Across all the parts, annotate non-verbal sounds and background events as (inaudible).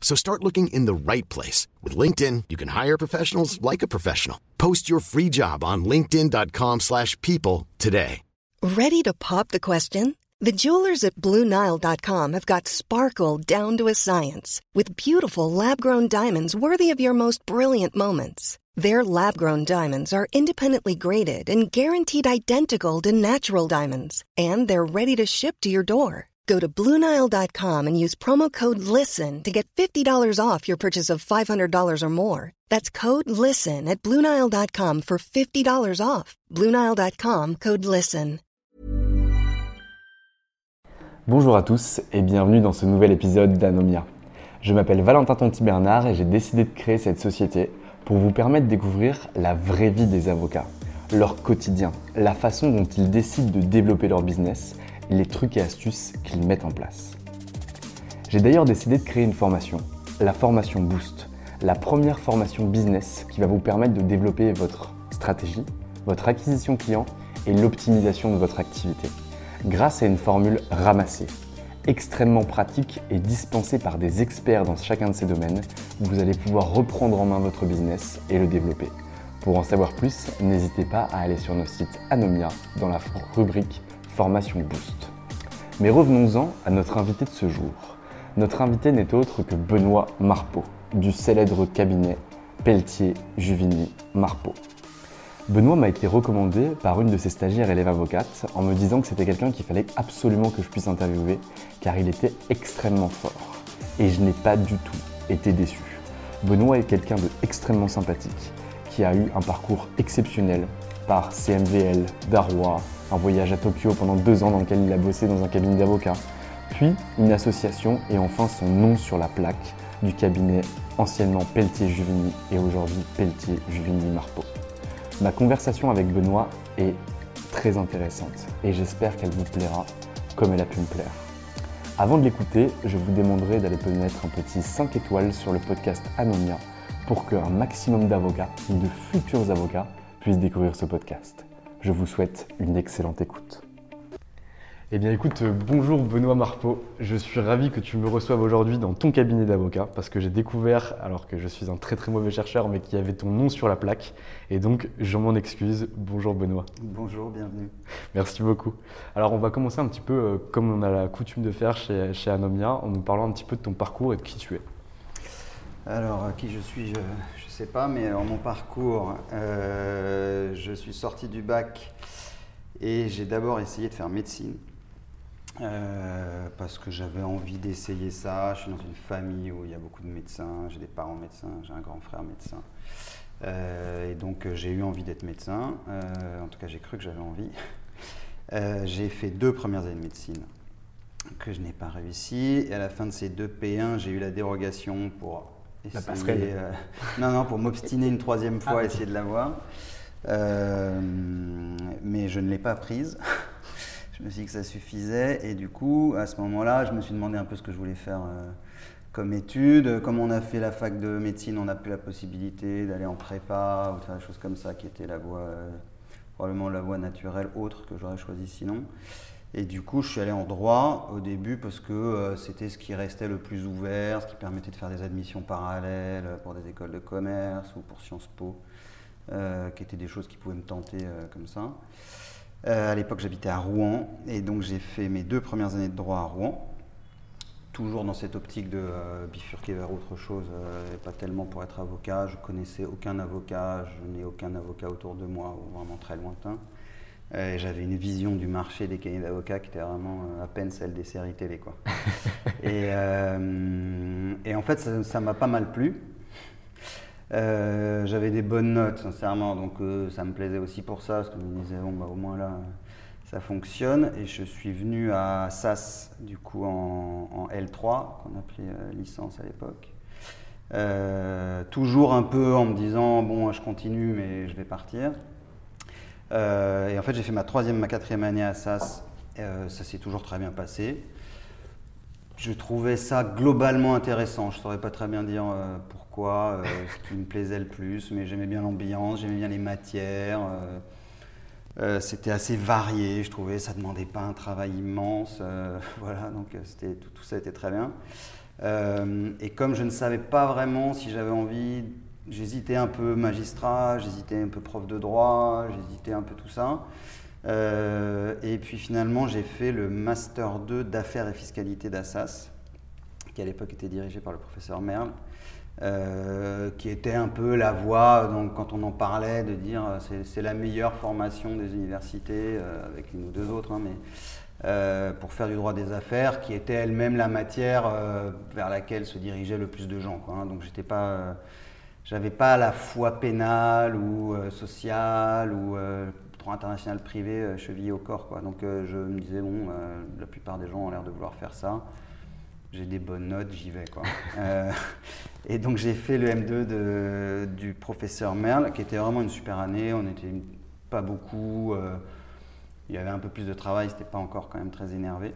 So start looking in the right place. With LinkedIn, you can hire professionals like a professional. Post your free job on linkedin.com slash people today. Ready to pop the question? The jewelers at BlueNile.com have got sparkle down to a science with beautiful lab-grown diamonds worthy of your most brilliant moments. Their lab-grown diamonds are independently graded and guaranteed identical to natural diamonds, and they're ready to ship to your door. Go to BlueNile.com and use promo code LISTEN to get $50 off your purchase of $500 or more. That's code LISTEN at BlueNile.com for $50 off. BlueNile.com code LISTEN. Bonjour à tous et bienvenue dans ce nouvel épisode d'Anomia. Je m'appelle Valentin Tonti-Bernard et j'ai décidé de créer cette société pour vous permettre de découvrir la vraie vie des avocats, leur quotidien, la façon dont ils décident de développer leur business, les trucs et astuces qu'ils mettent en place. J'ai d'ailleurs décidé de créer une formation, la formation Boost, la première formation business qui va vous permettre de développer votre stratégie, votre acquisition client et l'optimisation de votre activité, grâce à une formule ramassée, extrêmement pratique et dispensée par des experts dans chacun de ces domaines, vous allez pouvoir reprendre en main votre business et le développer. Pour en savoir plus, n'hésitez pas à aller sur notre site Anomia dans la rubrique Formation Boost. Mais revenons-en à notre invité de ce jour. Notre invité n'est autre que Benoît Marpeau, du célèbre cabinet Pelletier Juvigny Marpeau. Benoît m'a été recommandé par une de ses stagiaires élèves avocates en me disant que c'était quelqu'un qu'il fallait absolument que je puisse interviewer car il était extrêmement fort. Et je n'ai pas du tout été déçu. Benoît est quelqu'un de extrêmement sympathique qui a eu un parcours exceptionnel par CMVL, Darrois, un voyage à Tokyo pendant deux ans dans lequel il a bossé dans un cabinet d'avocat, puis une association et enfin son nom sur la plaque du cabinet anciennement Pelletier-Juvigny et aujourd'hui Pelletier-Juvigny-Marpeau. Ma conversation avec Benoît est très intéressante et j'espère qu'elle vous plaira comme elle a pu me plaire. Avant de l'écouter, je vous demanderai d'aller mettre un petit 5 étoiles sur le podcast Anomia pour qu'un maximum d'avocats ou de futurs avocats puissent découvrir ce podcast. Je vous souhaite une excellente écoute. Eh bien écoute, euh, bonjour Benoît Marpeau. Je suis ravi que tu me reçoives aujourd'hui dans ton cabinet d'avocat parce que j'ai découvert, alors que je suis un très très mauvais chercheur, mais qu'il y avait ton nom sur la plaque. Et donc je m'en excuse. Bonjour Benoît. Bonjour, bienvenue. Merci beaucoup. Alors on va commencer un petit peu euh, comme on a la coutume de faire chez, chez Anomia en nous parlant un petit peu de ton parcours et de qui tu es. Alors qui je suis, je ne sais pas, mais alors mon parcours, euh, je suis sorti du bac et j'ai d'abord essayé de faire médecine. Euh, parce que j'avais envie d'essayer ça. Je suis dans une famille où il y a beaucoup de médecins, j'ai des parents médecins, j'ai un grand frère médecin. Euh, et donc j'ai eu envie d'être médecin, en tout cas j'ai cru que j'avais envie. j'ai fait deux premières années de médecine que je n'ai pas réussi. Et à la fin de ces deux P1, j'ai eu la dérogation pour essayer, non, non, pour m'obstiner une troisième fois, à ah, essayer de l'avoir. mais je ne l'ai pas prise. (laughs) Je me suis dit que ça suffisait. Et du coup, à ce moment-là, je me suis demandé un peu ce que je voulais faire euh, comme étude. Comme on a fait la fac de médecine, on n'a plus la possibilité d'aller en prépa ou de faire des choses comme ça, qui était la voie, euh, probablement la voie naturelle autre que j'aurais choisi sinon. Et du coup, je suis allé en droit au début parce que euh, c'était ce qui restait le plus ouvert, ce qui permettait de faire des admissions parallèles pour des écoles de commerce ou pour Sciences Po, qui étaient des choses qui pouvaient me tenter comme ça. Euh, à l'époque, j'habitais à Rouen et donc j'ai fait mes deux premières années de droit à Rouen, toujours dans cette optique de euh, bifurquer vers autre chose, euh, et pas tellement pour être avocat. Je connaissais aucun avocat, je n'ai aucun avocat autour de moi ou vraiment très lointain. Euh, J'avais une vision du marché des cabinets d'avocats qui était vraiment euh, à peine celle des séries télé. Quoi. (laughs) et, euh, et en fait, ça m'a pas mal plu. Euh, J'avais des bonnes notes, sincèrement, donc euh, ça me plaisait aussi pour ça, parce que je me disais, bon, bah, au moins là, ça fonctionne. Et je suis venu à SAS, du coup, en, en L3, qu'on appelait licence à l'époque. Toujours un peu en me disant, bon, je continue, mais je vais partir. Euh, et en fait, j'ai fait ma troisième, ma quatrième année à SAS. Euh, ça s'est toujours très bien passé. Je trouvais ça globalement intéressant. Je ne saurais pas très bien dire euh, pourquoi, ce qui me plaisait le plus, mais j'aimais bien l'ambiance, j'aimais bien les matières. c'était assez varié, je trouvais. Ça ne demandait pas un travail immense. (laughs) voilà, donc c'était, tout, ça était très bien. Et comme je ne savais pas vraiment si j'avais envie, j'hésitais un peu magistrat, j'hésitais un peu prof de droit, j'hésitais un peu tout ça. Euh, et puis finalement, j'ai fait le Master 2 d'affaires et fiscalité d'Assas, qui à l'époque était dirigé par le professeur Merle, euh, qui était un peu la voie, donc, quand on en parlait, de dire euh, c'est, la meilleure formation des universités, avec une ou deux autres, hein, mais pour faire du droit des affaires, qui était elle-même la matière vers laquelle se dirigeaient le plus de gens. Hein. donc j'étais pas, j'avais pas la foi pénale ou euh, sociale ou euh, droit international privé euh, chevillé au corps. Quoi. Donc euh, je me disais bon, euh, la plupart des gens ont l'air de vouloir faire ça. J'ai des bonnes notes, j'y vais. Quoi. (laughs) Et donc j'ai fait le M2 de- du professeur Merle, qui était vraiment une super année. On n'était pas beaucoup. il y avait un peu plus de travail, c'était pas encore quand même très énervé.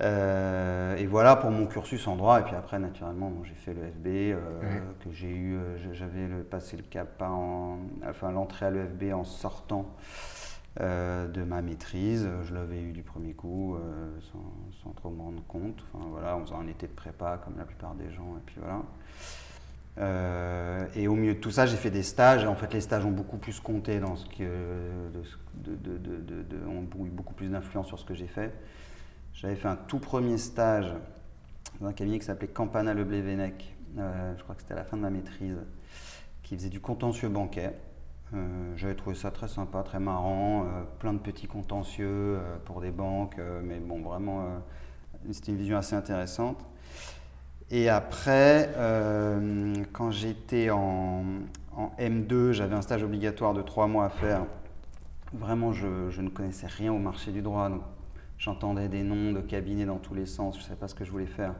Euh, et voilà pour mon cursus en droit. Et puis après, naturellement, bon, j'ai fait le FB, euh, que j'ai eu, euh, j'avais passé le cap en, enfin l'entrée à l'EFB en sortant euh, de ma maîtrise. Je l'avais eu du premier coup, sans, sans trop me rendre compte. Enfin voilà, en faisant un été de prépa comme la plupart des gens. Et puis voilà. Et au milieu de tout ça, j'ai fait des stages. Et en fait, les stages ont beaucoup plus compté dans ce que, de, de- de- ont eu beaucoup plus d'influence sur ce que j'ai fait. J'avais fait un tout premier stage dans un cabinet qui s'appelait Campana Le Blévenec. Euh, je crois que c'était à la fin de ma maîtrise, qui faisait du contentieux bancaire. Euh, J'avais trouvé ça très sympa, très marrant, euh, plein de petits contentieux pour des banques, mais bon, vraiment, c'était une vision assez intéressante. Et après, quand j'étais en, en M2, j'avais un stage obligatoire de trois mois à faire. Vraiment, je, ne connaissais rien au marché du droit. J'entendais des noms de cabinets dans tous les sens. Je ne savais pas ce que je voulais faire.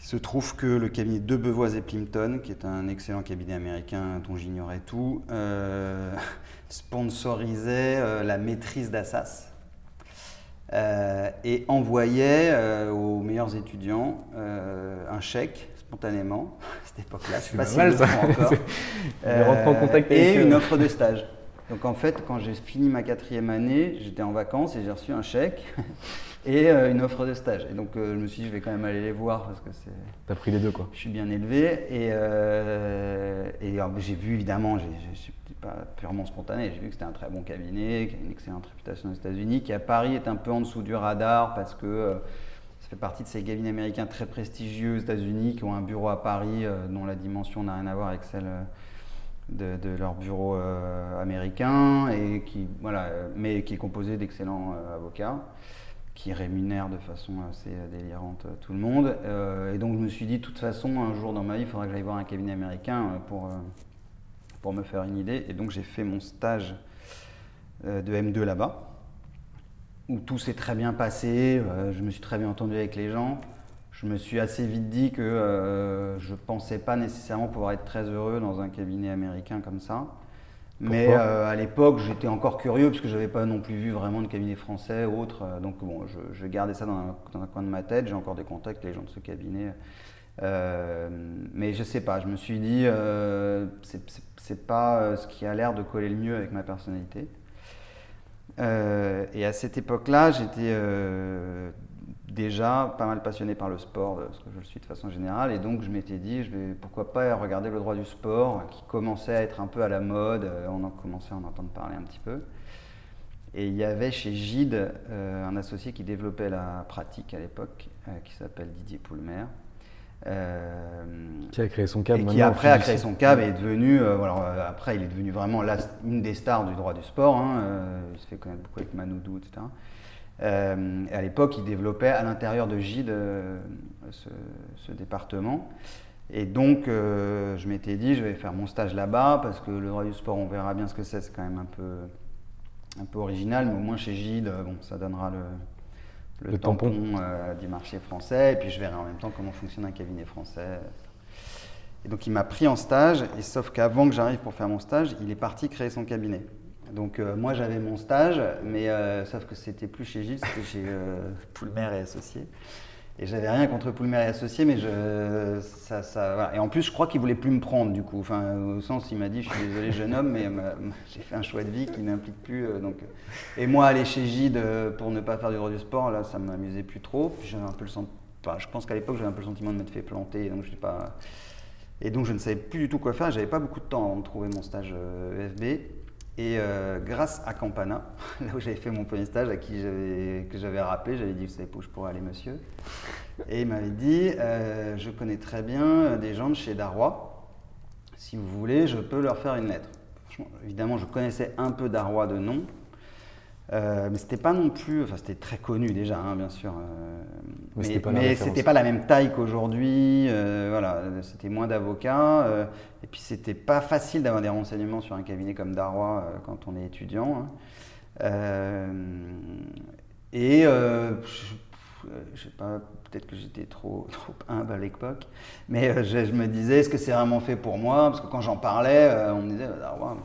Il se trouve que le cabinet de Bevoise et Plimpton, qui est un excellent cabinet américain dont j'ignorais tout, euh, (laughs) sponsorisait euh, la maîtrise d'Assas euh, et envoyait aux meilleurs étudiants un chèque spontanément (laughs) à cette époque-là. Je sais C'est pas si mal, ça. encore. (laughs) Et une offre de stage. Donc en fait, quand j'ai fini ma quatrième année, j'étais en vacances et j'ai reçu un chèque (laughs) et euh, une offre de stage. Et donc euh, je me suis dit, je vais quand même aller les voir parce que c'est T'as pris les deux quoi. je suis bien élevé et, euh, et j'ai vu évidemment, j'ai- c'était pas purement spontané, j'ai vu que c'était un très bon cabinet, qui a une excellente réputation aux États-Unis, qui à Paris est un peu en dessous du radar parce que ça fait partie de ces cabinets américains très prestigieux aux États-Unis qui ont un bureau à Paris dont la dimension n'a rien à voir avec celle de, leur bureau euh, américain qui voilà, euh, mais qui est composé d'excellents euh, avocats qui rémunèrent de façon assez délirante tout le monde. Et donc je me suis dit, de toute façon, un jour dans ma vie, il faudra que j'aille voir un cabinet américain pour, pour me faire une idée. Et donc j'ai fait mon stage de M2 là-bas, où tout s'est très bien passé, je me suis très bien entendu avec les gens. Je me suis assez vite dit que euh, je ne pensais pas nécessairement pouvoir être très heureux dans un cabinet américain comme ça. Mais euh, à l'époque, j'étais encore curieux parce que je n'avais pas non plus vu vraiment de cabinet français ou autre. Euh, Donc bon, je, je gardais ça dans un, dans un coin de ma tête. J'ai encore des contacts avec les gens de ce cabinet. Euh, mais je sais pas, je me suis dit, euh, c'est- c'est c'est pas ce qui a l'air de coller le mieux avec ma personnalité. Euh, et à cette époque-là, j'étais déjà pas mal passionné par le sport, euh, parce que je le suis de façon générale, et donc je m'étais dit, je vais, pourquoi pas regarder le droit du sport, qui commençait à être un peu à la mode, euh, on en commençait à en entendre parler un petit peu. Et il y avait chez Gide euh, un associé qui développait la pratique à l'époque, euh, qui s'appelle Didier Poulmer, qui a créé son cab et qui après a créé son cab et est devenu, voilà, après il est devenu vraiment une des stars du droit du sport. Hein, il se fait connaître beaucoup avec Manoudou, etc. et à l'époque, il développait à l'intérieur de Gide ce, ce, département. Et donc, euh, je m'étais dit, je vais faire mon stage là-bas parce que le droit du sport, on verra bien ce que c'est. C'est quand même un peu, un peu original, mais au moins chez Gide, bon, ça donnera le, le, tampon, euh, du marché français. Et puis, je verrai en même temps comment fonctionne un cabinet français. Et donc, il m'a pris en stage. Et sauf qu'avant que j'arrive pour faire mon stage, il est parti créer son cabinet. Donc, euh, moi, j'avais mon stage, mais sauf que c'était plus chez Gide, c'était chez (laughs) Poulmer et Associés. Et j'avais rien contre Poulmer et associé, mais je, ça, ça voilà. Et en plus, je crois qu'il voulait plus me prendre, du coup. Enfin, au sens, il m'a dit, je suis désolé, jeune homme, mais (laughs) j'ai fait un choix de vie qui n'implique plus. Euh, donc, et moi, aller chez Gide euh, pour ne pas faire du droit du sport, là, ça m'amusait plus trop. J'avais un peu le sentiment, enfin, je pense qu'à l'époque, j'avais un peu le sentiment de m'être fait planter, donc je sais pas. Et donc, je ne savais plus du tout quoi faire. J'avais pas beaucoup de temps avant de trouver mon stage euh, FB. Et euh, grâce à Campana, (laughs) là où j'avais fait mon premier stage, à qui j'avais rappelé, j'avais dit, vous savez où je pourrais aller, monsieur Et il m'avait dit, euh, je connais très bien des gens de chez Darrois. Si vous voulez, je peux leur faire une lettre. évidemment, je connaissais un peu Darrois de nom, euh, mais c'était pas non plus, enfin c'était très connu déjà, hein, bien sûr. Euh, mais, c'était pas, la même taille qu'aujourd'hui. Euh, voilà, c'était moins d'avocats. et puis c'était pas facile d'avoir des renseignements sur un cabinet comme Darrois quand on est étudiant. Hein. et je sais pas, peut-être que j'étais trop, (laughs) trop humble à l'époque, mais je, me disais, est-ce que c'est vraiment fait pour moi? Parce que quand j'en parlais, on me disait, Darrois.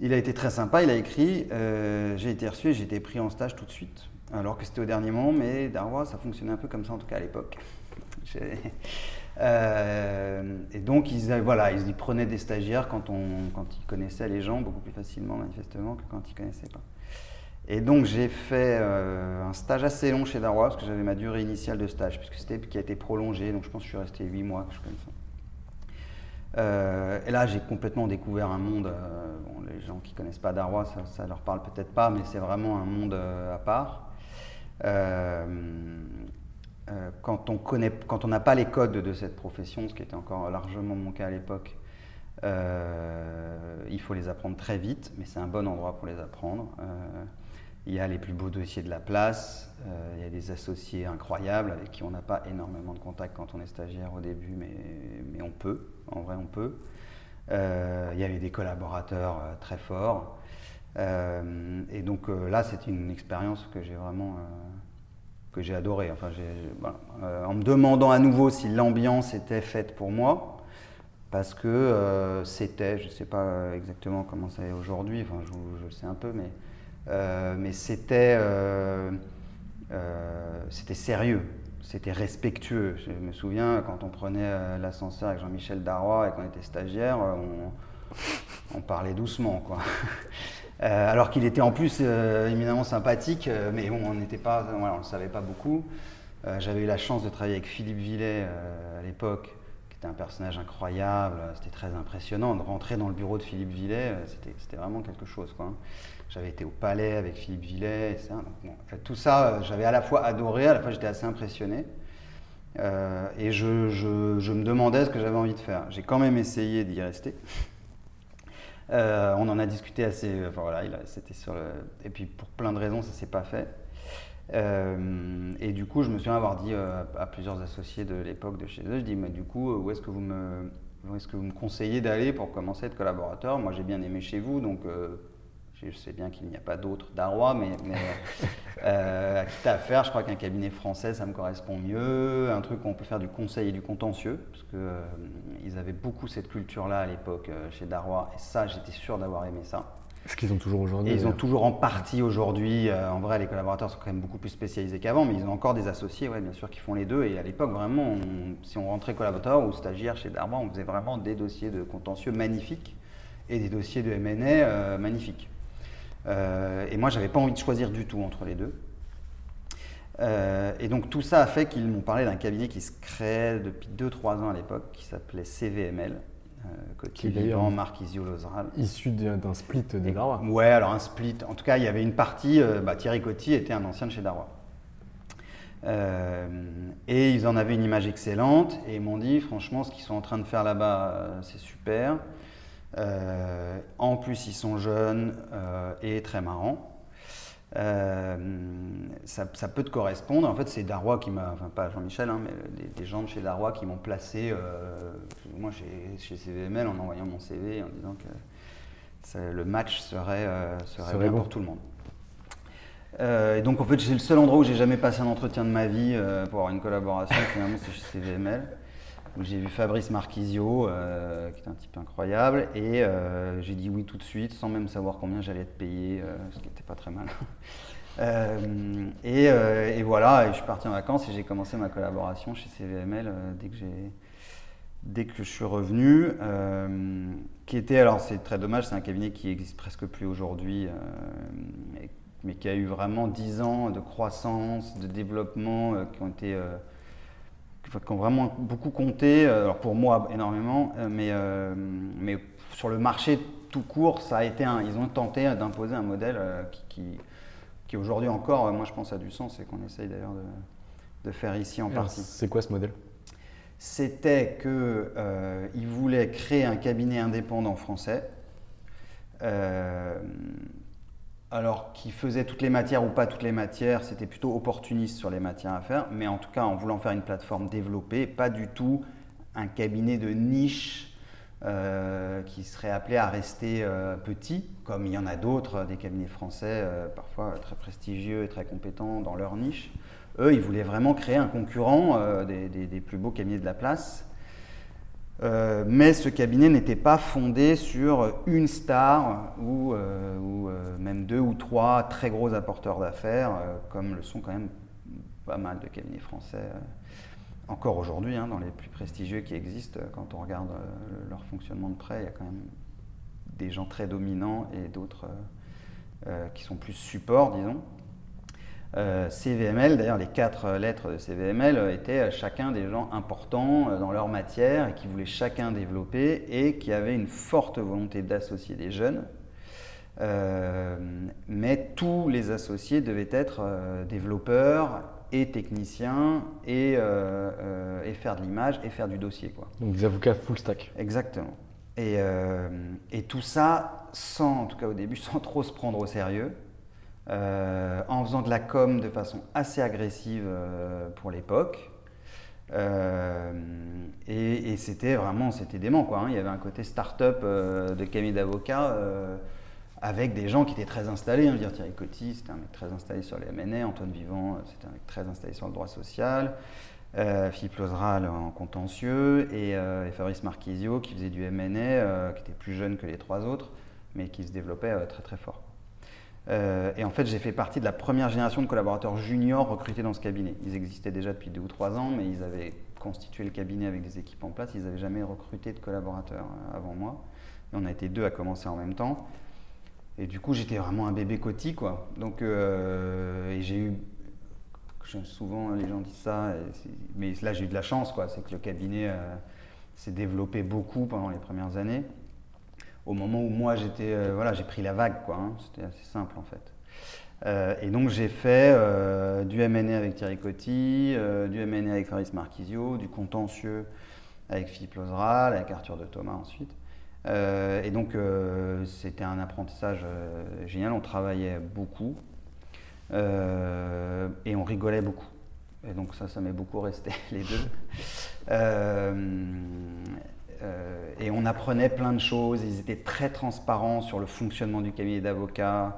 Il a été très sympa, il a écrit euh, J'ai été reçu et j'ai été pris en stage tout de suite. Alors que c'était au dernier moment, mais Darwa, ça fonctionnait un peu comme ça en tout cas à l'époque. (laughs) Euh, et donc, ils, voilà, ils, prenaient des stagiaires quand, ils connaissaient les gens beaucoup plus facilement, manifestement, que quand ils ne connaissaient pas. Et donc, j'ai fait euh, un stage assez long chez Darwa, parce que j'avais ma durée initiale de stage, puisque c'était qui a été prolongée. Donc, je pense que je suis resté 8 mois, quelque chose comme ça. Euh, et là, j'ai complètement découvert un monde. Euh, les gens qui connaissent pas Darwa, ça, ne leur parle peut-être pas, mais c'est vraiment un monde à part. Quand on connaît, quand on n'a pas les codes de cette profession, ce qui était encore largement mon cas à l'époque, il faut les apprendre très vite, mais c'est un bon endroit pour les apprendre. Il y a les plus beaux dossiers de la place, il y a des associés incroyables avec qui on n'a pas énormément de contact quand on est stagiaire au début, mais, mais on peut en vrai on peut. Euh, il y avait des collaborateurs euh, très forts. Euh, et donc là, c'est une expérience que j'ai vraiment que j'ai adoré. Enfin, en me demandant à nouveau si l'ambiance était faite pour moi, parce que c'était, je ne sais pas exactement comment ça est aujourd'hui, enfin, je, le sais un peu, mais, mais c'était, sérieux c'était respectueux. Je me souviens quand on prenait euh, l'ascenseur avec Jean-Michel Darrois et qu'on était stagiaire, euh, on, parlait doucement. Quoi. (laughs) Euh, alors qu'il était en plus éminemment sympathique, mais bon, on n'était pas, on ne savait pas beaucoup. J'avais eu la chance de travailler avec Philippe Villet à l'époque, qui était un personnage incroyable. C'était très impressionnant de rentrer dans le bureau de Philippe Villet. C'était vraiment quelque chose. Quoi. J'avais été au palais avec Philippe Villet, et tout ça, euh, j'avais à la fois adoré, à la fois j'étais assez impressionné. Euh, et je, me demandais ce que j'avais envie de faire. J'ai quand même essayé d'y rester. Euh, on en a discuté assez. Enfin, voilà, c'était sur Et puis pour plein de raisons, ça s'est pas fait. et du coup, je me souviens avoir dit à plusieurs associés de l'époque de chez eux, je dis, mais du coup, où est-ce que vous me, où est-ce que vous me conseillez d'aller pour commencer à être collaborateur? Moi, j'ai bien aimé chez vous, donc je sais bien qu'il n'y a pas d'autres Darrois, mais, mais (laughs) euh, quitte à faire, je crois qu'un cabinet français, ça me correspond mieux. Un truc où on peut faire du conseil et du contentieux, parce qu'ils euh, avaient beaucoup cette culture-là à l'époque euh, chez Darrois, et ça, j'étais sûr d'avoir aimé ça. Ce qu'ils ont toujours aujourd'hui. Ils ont toujours en partie aujourd'hui. Euh, en vrai, les collaborateurs sont quand même beaucoup plus spécialisés qu'avant, mais ils ont encore des associés, ouais, bien sûr, qui font les deux. Et à l'époque, vraiment, si on rentrait collaborateur ou stagiaire chez Darrois, on faisait vraiment des dossiers de contentieux magnifiques et des dossiers de M&A magnifiques. Euh, et moi, j'avais pas envie de choisir du tout entre les deux. Euh, et donc tout ça a fait qu'ils m'ont parlé d'un cabinet qui se créait depuis 2-3 ans à l'époque, qui s'appelait CVML, euh, qui est en Marc Isio-Lozral. Issu d'un split de Darwa. Ouais, alors un split. En tout cas, il y avait une partie, bah, Thierry Coty était un ancien de chez Darwa. et ils en avaient une image excellente et ils m'ont dit franchement ce qu'ils sont en train de faire là-bas c'est super. En plus ils sont jeunes et très marrants. Euh, ça, peut te correspondre. En fait, c'est Darrois qui m'a, enfin pas Jean-Michel, hein, mais des, gens de chez Darrois qui m'ont placé, euh, moi chez, chez, CVML, en envoyant mon CV, en disant que le match serait, euh, serait, bien pour tout le monde. et donc, en fait, c'est le seul endroit où j'ai jamais passé un entretien de ma vie pour avoir une collaboration. (laughs) Finalement, c'est chez CVML j'ai vu Fabrice Marquisio, euh, qui est un type incroyable, et euh, j'ai dit oui tout de suite, sans même savoir combien j'allais être payé, euh, ce qui n'était pas très mal. (laughs) et, voilà, je suis parti en vacances et j'ai commencé ma collaboration chez CVML dès que je suis revenu, qui était, alors c'est très dommage, c'est un cabinet qui existe presque plus aujourd'hui, mais qui a eu vraiment 10 ans de croissance, de développement, qui ont été qui ont vraiment beaucoup compté, euh, alors pour moi énormément, euh, mais, euh, mais sur le marché tout court, ça a été un, ils ont tenté d'imposer un modèle qui, qui, aujourd'hui encore, moi je pense, a du sens et qu'on essaye d'ailleurs de, de, faire ici en partie. C'est quoi ce modèle? C'était qu'ils voulaient créer un cabinet indépendant français alors qui faisait toutes les matières ou pas toutes les matières, c'était plutôt opportuniste sur les matières à faire, mais en tout cas en voulant faire une plateforme développée, pas du tout un cabinet de niche euh, qui serait appelé à rester euh, petit, comme il y en a d'autres, des cabinets français, euh, parfois très prestigieux et très compétents dans leur niche. Eux, ils voulaient vraiment créer un concurrent des, plus beaux cabinets de la place. Euh, mais ce cabinet n'était pas fondé sur une star ou, euh, euh, même deux ou trois très gros apporteurs d'affaires, comme le sont quand même pas mal de cabinets français, encore aujourd'hui, hein, dans les plus prestigieux qui existent. Quand on regarde leur fonctionnement de près, il y a quand même des gens très dominants et d'autres qui sont plus supports, disons. Euh, CVML, d'ailleurs les quatre lettres de CVML euh, étaient chacun des gens importants euh, dans leur matière et qui voulaient chacun développer et qui avaient une forte volonté d'associer des jeunes. mais tous les associés devaient être développeurs et techniciens et, et faire de l'image et faire du dossier. Quoi. Donc des avocats full stack. Exactement. Et, et tout ça, sans, en tout cas au début, (laughs) sans trop se prendre au sérieux. Euh, en faisant de la com de façon assez agressive euh, pour l'époque. Euh, et, c'était vraiment, c'était dément quoi. Hein. Il y avait un côté start-up de cabinet d'avocats avec des gens qui étaient très installés. Hein. Thierry Coty, c'était un mec très installé sur les MNA. Antoine Vivant, c'était un mec très installé sur le droit social. Philippe Lozeral en contentieux et, Fabrice Marquisio qui faisait du MNA, qui était plus jeune que les trois autres, mais qui se développait très très fort. Euh, et en fait, j'ai fait partie de la première génération de collaborateurs juniors recrutés dans ce cabinet. Ils existaient déjà depuis deux ou trois ans, mais ils avaient constitué le cabinet avec des équipes en place. Ils n'avaient jamais recruté de collaborateurs euh, avant moi. Et on a été deux à commencer en même temps. Et du coup, j'étais vraiment un bébé cotis, quoi. Donc, euh, et j'ai eu. Souvent, les gens disent ça, mais là, j'ai eu de la chance, quoi. C'est que le cabinet s'est développé beaucoup pendant les premières années au moment où moi j'étais, euh, voilà, j'ai pris la vague, quoi. Hein. C'était assez simple en fait. Euh, et donc j'ai fait euh, du MNE avec Thierry Coty, du MNE avec Faris Marquisio, du contentieux avec Philippe Lozeral, avec Arthur de Thomas ensuite. et donc c'était un apprentissage génial, on travaillait beaucoup et on rigolait beaucoup. Et donc ça, ça m'est beaucoup resté, (laughs) les deux. Et on apprenait plein de choses. Ils étaient très transparents sur le fonctionnement du cabinet d'avocats,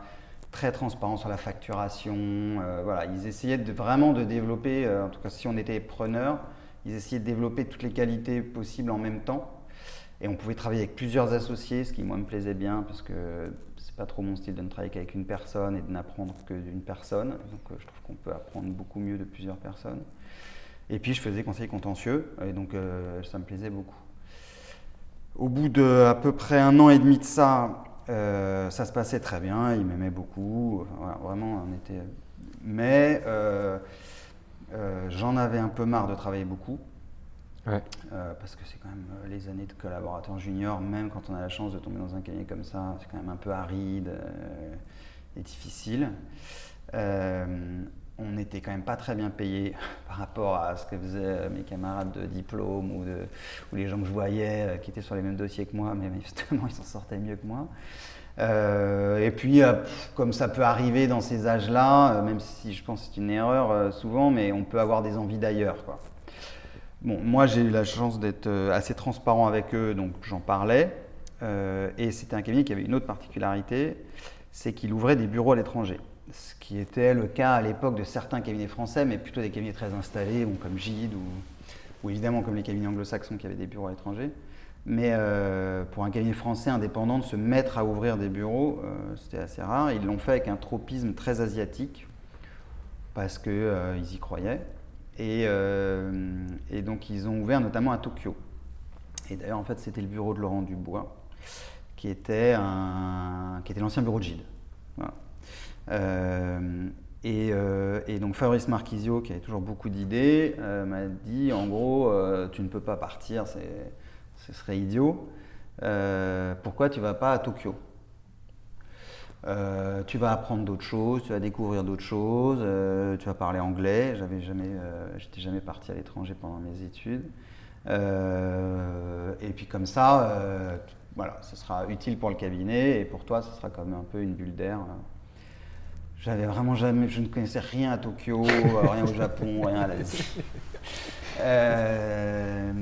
très transparents sur la facturation. Euh, voilà, ils essayaient de, vraiment de développer, euh, en tout cas si on était preneur, ils essayaient de développer toutes les qualités possibles en même temps. Et on pouvait travailler avec plusieurs associés, ce qui moi me plaisait bien parce que c'est pas trop mon style de ne travailler qu'avec une personne et de n'apprendre que d'une personne. Donc je trouve qu'on peut apprendre beaucoup mieux de plusieurs personnes. Et puis je faisais conseil contentieux et donc ça me plaisait beaucoup. Au bout de à peu près un an et demi de ça, euh, ça se passait très bien, il m'aimait beaucoup, vraiment on était... Mais euh, euh, j'en avais un peu marre de travailler beaucoup, parce que c'est quand même les années de collaborateur junior, même quand on a la chance de tomber dans un cahier comme ça, c'est quand même un peu aride et difficile. On n'était quand même pas très bien payé (laughs) par rapport à ce que faisaient mes camarades de diplôme ou, les gens que je voyais qui étaient sur les mêmes dossiers que moi, mais (laughs) justement ils s'en sortaient mieux que moi. et puis, comme ça peut arriver dans ces âges-là, même si je pense que c'est une erreur souvent, mais on peut avoir des envies d'ailleurs. Bon, moi j'ai eu la chance d'être assez transparent avec eux, donc j'en parlais. et c'était un cabinet qui avait une autre particularité, c'est qu'il ouvrait des bureaux à l'étranger. Ce qui était le cas à l'époque de certains cabinets français, mais plutôt des cabinets très installés, comme Gide ou, évidemment comme les cabinets anglo-saxons qui avaient des bureaux à l'étranger. Mais euh, pour un cabinet français indépendant, de se mettre à ouvrir des bureaux, euh, c'était assez rare. Ils l'ont fait avec un tropisme très asiatique, parce qu'ils euh, y croyaient. Et, et, donc ils ont ouvert notamment à Tokyo. Et d'ailleurs, en fait, c'était le bureau de Laurent Dubois qui était, l'ancien bureau de Gide. Euh, euh, et, donc Fabrice Marquisio, qui avait toujours beaucoup d'idées, euh, m'a dit en gros, tu ne peux pas partir, ce serait idiot. pourquoi tu vas pas à Tokyo? Tu vas apprendre d'autres choses, tu vas découvrir d'autres choses, tu vas parler anglais. J'avais jamais, j'étais jamais parti à l'étranger pendant mes études. et puis comme ça, voilà, ce sera utile pour le cabinet et pour toi, ce sera comme un peu une bulle d'air. J'avais vraiment jamais, je ne connaissais rien à Tokyo, euh, rien au (laughs) Japon, rien à l'Asie. Euh,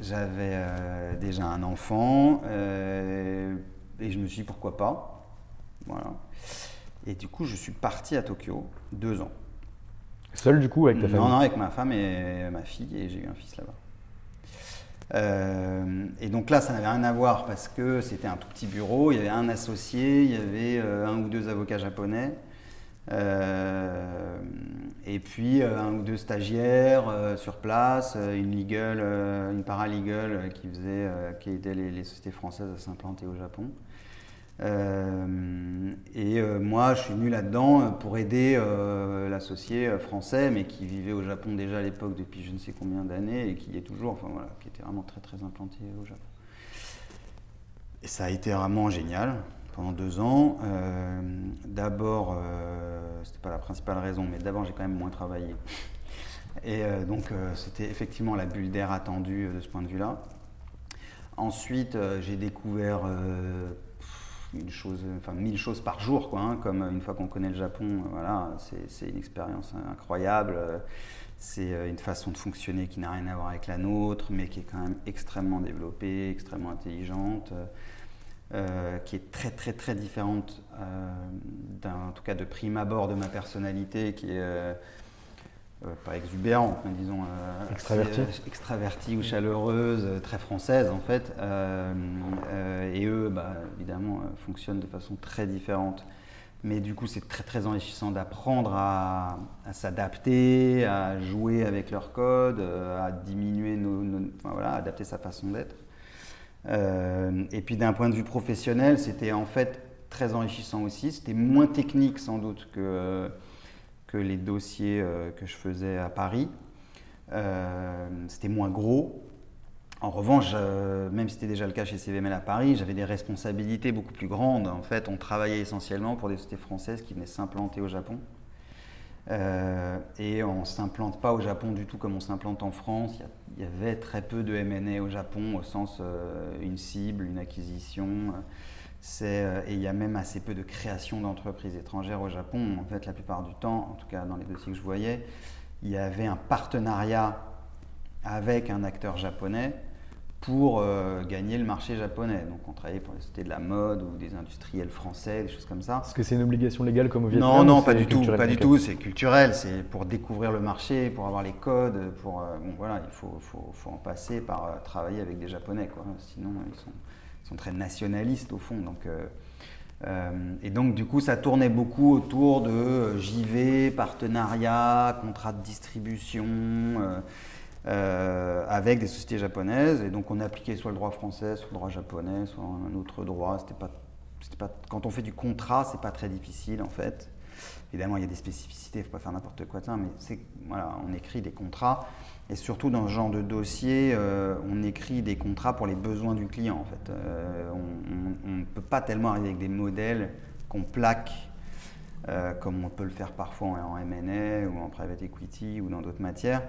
j'avais euh, déjà un enfant et je me suis dit pourquoi pas? Voilà. Et du coup, je suis parti à Tokyo deux ans. Seul du coup avec ta famille? Non, non, avec ma femme et ma fille et j'ai eu un fils là-bas. Et donc là, ça n'avait rien à voir parce que c'était un tout petit bureau, il y avait un associé, il y avait un ou deux avocats japonais, et puis un ou deux stagiaires sur place, une legal, une paralegal qui faisait, qui aidait les sociétés françaises à s'implanter au Japon. Euh, et euh, moi, je suis venu là-dedans euh, pour aider l'associé français, mais qui vivait au Japon déjà à l'époque depuis je ne sais combien d'années et qui est toujours, enfin voilà, qui était vraiment très très implanté au Japon. Et ça a été vraiment génial pendant deux ans. d'abord, c'était pas la principale raison, mais d'abord j'ai quand même moins travaillé. Et donc c'était effectivement la bulle d'air attendue de ce point de vue-là. Ensuite, j'ai découvert une chose, enfin mille choses par jour, quoi, hein, comme une fois qu'on connaît le Japon, voilà, c'est une expérience incroyable. C'est euh, une façon de fonctionner qui n'a rien à voir avec la nôtre, mais qui est quand même extrêmement développée, extrêmement intelligente, euh, qui est très très très différente, euh, en tout cas de prime abord de ma personnalité, qui est euh, pas exubérante, mais disons extravertie. Extravertie ou chaleureuse, très française en fait. et eux, bah, évidemment, fonctionnent de façon très différente. Mais du coup, c'est très très enrichissant d'apprendre à, s'adapter, à jouer avec leur code, à diminuer nos, voilà, adapter sa façon d'être. Et puis d'un point de vue professionnel, c'était en fait très enrichissant aussi. C'était moins technique sans doute que que les dossiers euh, que je faisais à Paris. Euh, c'était moins gros. En revanche, euh, même si c'était déjà le cas chez CVML à Paris, j'avais des responsabilités beaucoup plus grandes. En fait, on travaillait essentiellement pour des sociétés françaises qui venaient s'implanter au Japon. Et on ne s'implante pas au Japon du tout comme on s'implante en France. Il y, avait très peu de MNE au Japon au sens une cible, une acquisition. Euh, et il y a même assez peu de création d'entreprises étrangères au Japon. En fait, la plupart du temps, en tout cas dans les dossiers que je voyais, il y avait un partenariat avec un acteur japonais pour euh, gagner le marché japonais. Donc on travaillait pour les sociétés de la mode ou des industriels français, des choses comme ça. Est-ce que c'est une obligation légale comme au Vietnam Non, non, pas du tout, pas du tout. C'est culturel, c'est pour découvrir le marché, pour avoir les codes, pour euh, bon voilà, il faut, faut, faut en passer par travailler avec des japonais, quoi. Sinon ils sont sont très nationalistes au fond. Donc, euh, euh, et donc, du coup, ça tournait beaucoup autour de euh, JV, partenariat, contrat de distribution. Avec des sociétés japonaises. Et donc, on appliquait soit le droit français, soit le droit japonais, soit un autre droit. Pas, pas, quand on fait du contrat, c'est pas très difficile en fait. Évidemment, il y a des spécificités, il ne faut pas faire n'importe quoi, mais voilà, on écrit des contrats. Et surtout dans ce genre de dossier, euh, on écrit des contrats pour les besoins du client. En fait. Euh, on ne peut pas tellement arriver avec des modèles qu'on plaque comme on peut le faire parfois en M&A ou en private equity ou dans d'autres matières.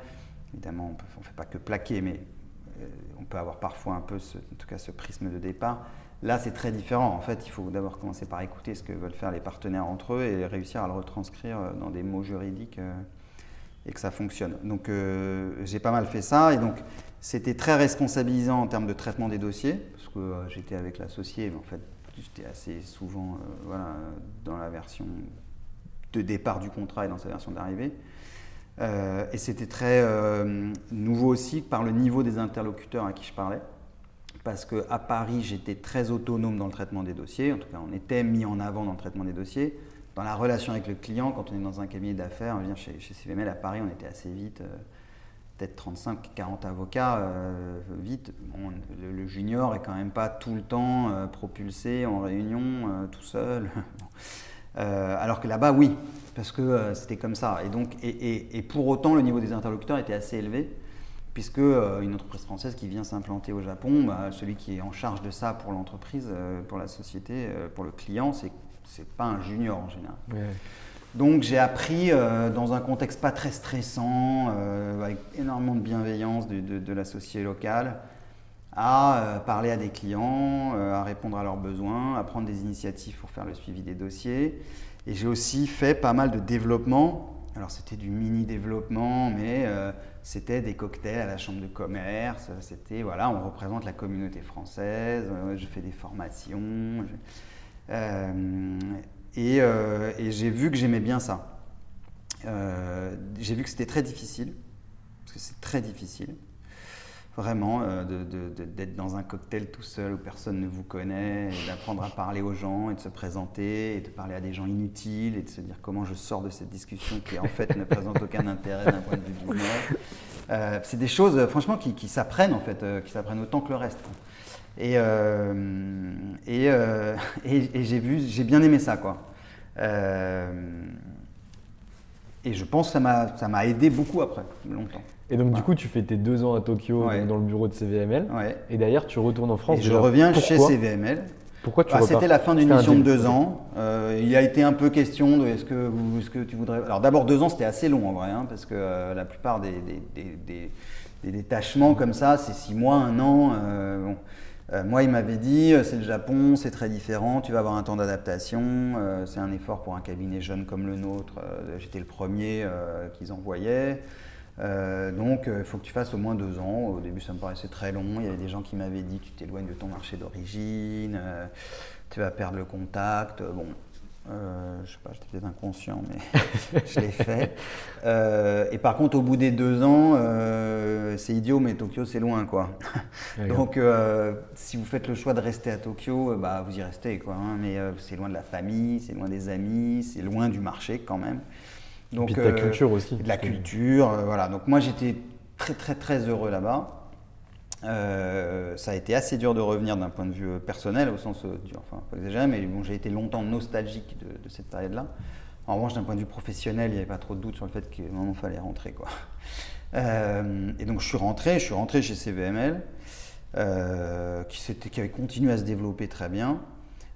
Évidemment, on ne fait pas que plaquer, mais on peut avoir parfois un peu, en tout cas, ce prisme de départ. Là, c'est très différent. En fait, il faut d'abord commencer par écouter ce que veulent faire les partenaires entre eux et réussir à le retranscrire dans des mots juridiques et que ça fonctionne. Donc, j'ai pas mal fait ça. Et donc, c'était très responsabilisant en termes de traitement des dossiers, parce que euh, j'étais avec l'associé, mais en fait, j'étais assez souvent euh, dans la version de départ du contrat et dans sa version d'arrivée. Euh, et c'était très nouveau aussi par le niveau des interlocuteurs à qui je parlais. Parce qu'à Paris, j'étais très autonome dans le traitement des dossiers. En tout cas, on était mis en avant dans le traitement des dossiers. Dans la relation avec le client, quand on est dans un cabinet d'affaires, chez, chez CVML à Paris, on était assez vite peut-être 35, 40 avocats euh, vite. le, junior est quand même pas tout le temps euh, propulsé en réunion euh, tout seul. (laughs) alors que là-bas, oui, parce que c'était comme ça. Et, donc, et, pour autant, le niveau des interlocuteurs était assez élevé, puisque une entreprise française qui vient s'implanter au Japon, bah, celui qui est en charge de ça pour l'entreprise, pour la société, pour le client, c'est c'est pas un junior en général. Donc j'ai appris euh, dans un contexte pas très stressant, euh, avec énormément de bienveillance de, l'associé local, à euh, parler à des clients, à répondre à leurs besoins, à prendre des initiatives pour faire le suivi des dossiers. Et j'ai aussi fait pas mal de développement. Alors c'était du mini développement, mais c'était des cocktails à la chambre de commerce. C'était voilà, on représente la communauté française. je fais des formations. Euh, et, j'ai vu que j'aimais bien ça. Euh, j'ai vu que c'était très difficile, parce que c'est très difficile, vraiment, euh, d'être dans un cocktail tout seul où personne ne vous connaît, d'apprendre à parler aux gens et de se présenter, et de parler à des gens inutiles, et de se dire comment je sors de cette discussion qui en fait ne présente (laughs) aucun intérêt d'un point de vue business. c'est des choses, franchement, qui, qui s'apprennent en fait, qui s'apprennent autant que le reste. Et, euh, euh, et, et, j'ai vu, j'ai bien aimé ça, quoi. Euh, et je pense que ça m'a aidé beaucoup après, longtemps. Et donc, du coup, tu fais tes deux ans à Tokyo dans le bureau de CVML. Et d'ailleurs, tu retournes en France. Et je reviens chez CVML. Pourquoi tu bah, C'était la fin d'une mission de deux ans. il a été un peu question de est-ce que, est-ce que tu voudrais. Alors, d'abord, deux ans, c'était assez long en vrai, hein, parce que la plupart des, des, des, des, détachements comme ça, c'est six mois, un an. Bon. Euh, moi, il m'avait dit, euh, c'est le Japon, c'est très différent, tu vas avoir un temps d'adaptation, euh, c'est un effort pour un cabinet jeune comme le nôtre, j'étais le premier qu'ils envoyaient. Donc, il faut que tu fasses au moins deux ans. Au début, ça me paraissait très long. Il y avait des gens qui m'avaient dit Tu t'éloignes de ton marché d'origine, tu vas perdre le contact. Bon, euh, je sais pas, j'étais peut-être inconscient, mais (laughs) je l'ai fait. Euh, et par contre, au bout des deux ans, euh, c'est idiot, mais Tokyo, c'est loin, quoi. Donc, si vous faites le choix de rester à Tokyo, bah, vous y restez, quoi. Hein. mais c'est loin de la famille, c'est loin des amis, c'est loin du marché, quand même. Donc, et de la culture aussi. De la culture, voilà. Donc, moi, j'étais très, très, très heureux là-bas. Euh, ça a été assez dur de revenir d'un point de vue personnel, au sens, euh, enfin, pas exagéré, mais bon, j'ai été longtemps nostalgique de, cette période-là. En revanche, d'un point de vue professionnel, il n'y avait pas trop de doute sur le fait qu'il fallait rentrer. Quoi. (laughs) Euh, et donc, je suis rentré, je suis rentré chez CVML, qui, qui, avait continué à se développer très bien.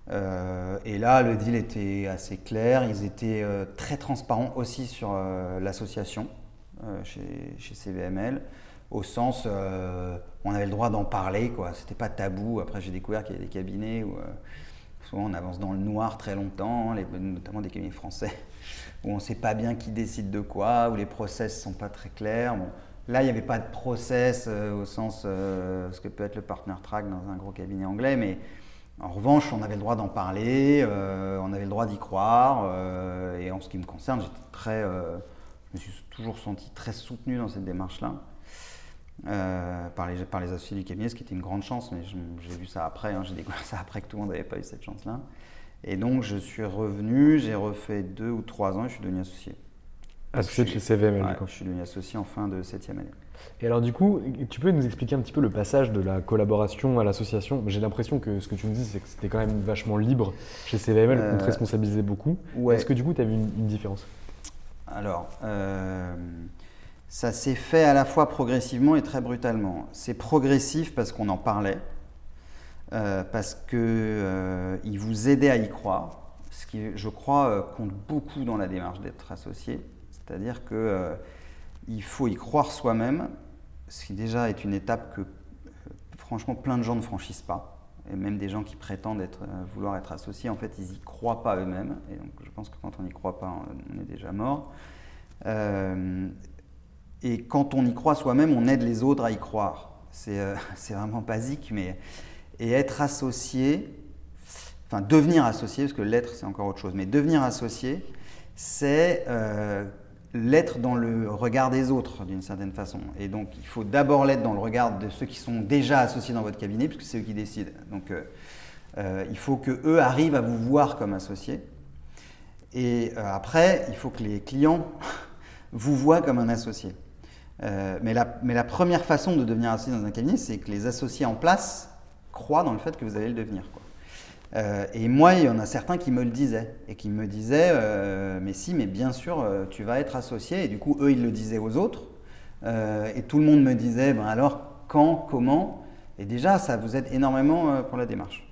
Et là, le deal était assez clair. Ils étaient très transparents aussi sur l'association chez, CVML au sens euh, on avait le droit d'en parler, quoi. C'était pas tabou. Après, j'ai découvert qu'il y a des cabinets où euh, souvent on avance dans le noir très longtemps, notamment des cabinets français, (laughs) où on sait pas bien qui décide de quoi, où les process sont pas très clairs. Là, il n'y avait pas de process euh, au sens ce que peut être le partner track dans un gros cabinet anglais, mais en revanche, on avait le droit d'en parler, on avait le droit d'y croire, et en ce qui me concerne, j'étais très, je me suis toujours senti très soutenu dans cette démarche-là. Euh, par, les, par les associés du cabinet, ce qui était une grande chance, mais j'ai vu ça après, hein, j'ai découvert (laughs) ça après que tout le monde n'avait pas eu cette chance-là. Et donc je suis revenu, j'ai refait deux ou trois ans et je suis devenu associé. Associé de chez CVML, ouais, Je suis devenu associé en fin de septième année. Et alors du coup, tu peux nous expliquer un petit peu le passage de la collaboration à l'association? J'ai l'impression que ce que tu me dis, c'est que c'était quand même vachement libre chez CVML, on te euh, responsabilisait beaucoup. Est-ce que du coup, tu as vu une, une différence? Alors, euh, ça s'est fait à la fois progressivement et très brutalement. C'est progressif parce qu'on en parlait, euh, parce qu'il euh, vous aidait à y croire. ce qui, je crois, compte beaucoup dans la démarche d'être associé. C'est-à-dire qu'il faut y croire soi-même, ce qui déjà est une étape que franchement plein de gens ne franchissent pas et même des gens qui prétendent euh, vouloir être associés, en fait, ils n'y croient pas eux-mêmes. Et donc, je pense que quand on n'y croit pas, on est déjà mort. Euh, et quand on y croit soi-même, on aide les autres à y croire. C'est euh, (laughs) vraiment basique, mais. Et être associé, enfin, devenir associé, parce que l'être, c'est encore autre chose, mais devenir associé, c'est l'être dans le regard des autres d'une certaine façon. Et donc il faut d'abord l'être dans le regard de ceux qui sont déjà associés dans votre cabinet, puisque c'est eux qui décident. Donc euh, euh, il faut que eux arrivent à vous voir comme associé. Et euh, après, il faut que les clients (laughs) vous voient comme un associé. mais, la, première façon de devenir associé dans un cabinet, c'est que les associés en place croient dans le fait que vous allez le devenir. Euh, et moi, il y en a certains qui me le disaient et qui me disaient euh, Mais si, mais bien sûr, euh, tu vas être associé. Et du coup, eux, ils le disaient aux autres. et tout le monde me disait ben Alors, quand, comment? Et déjà, ça vous aide énormément pour la démarche.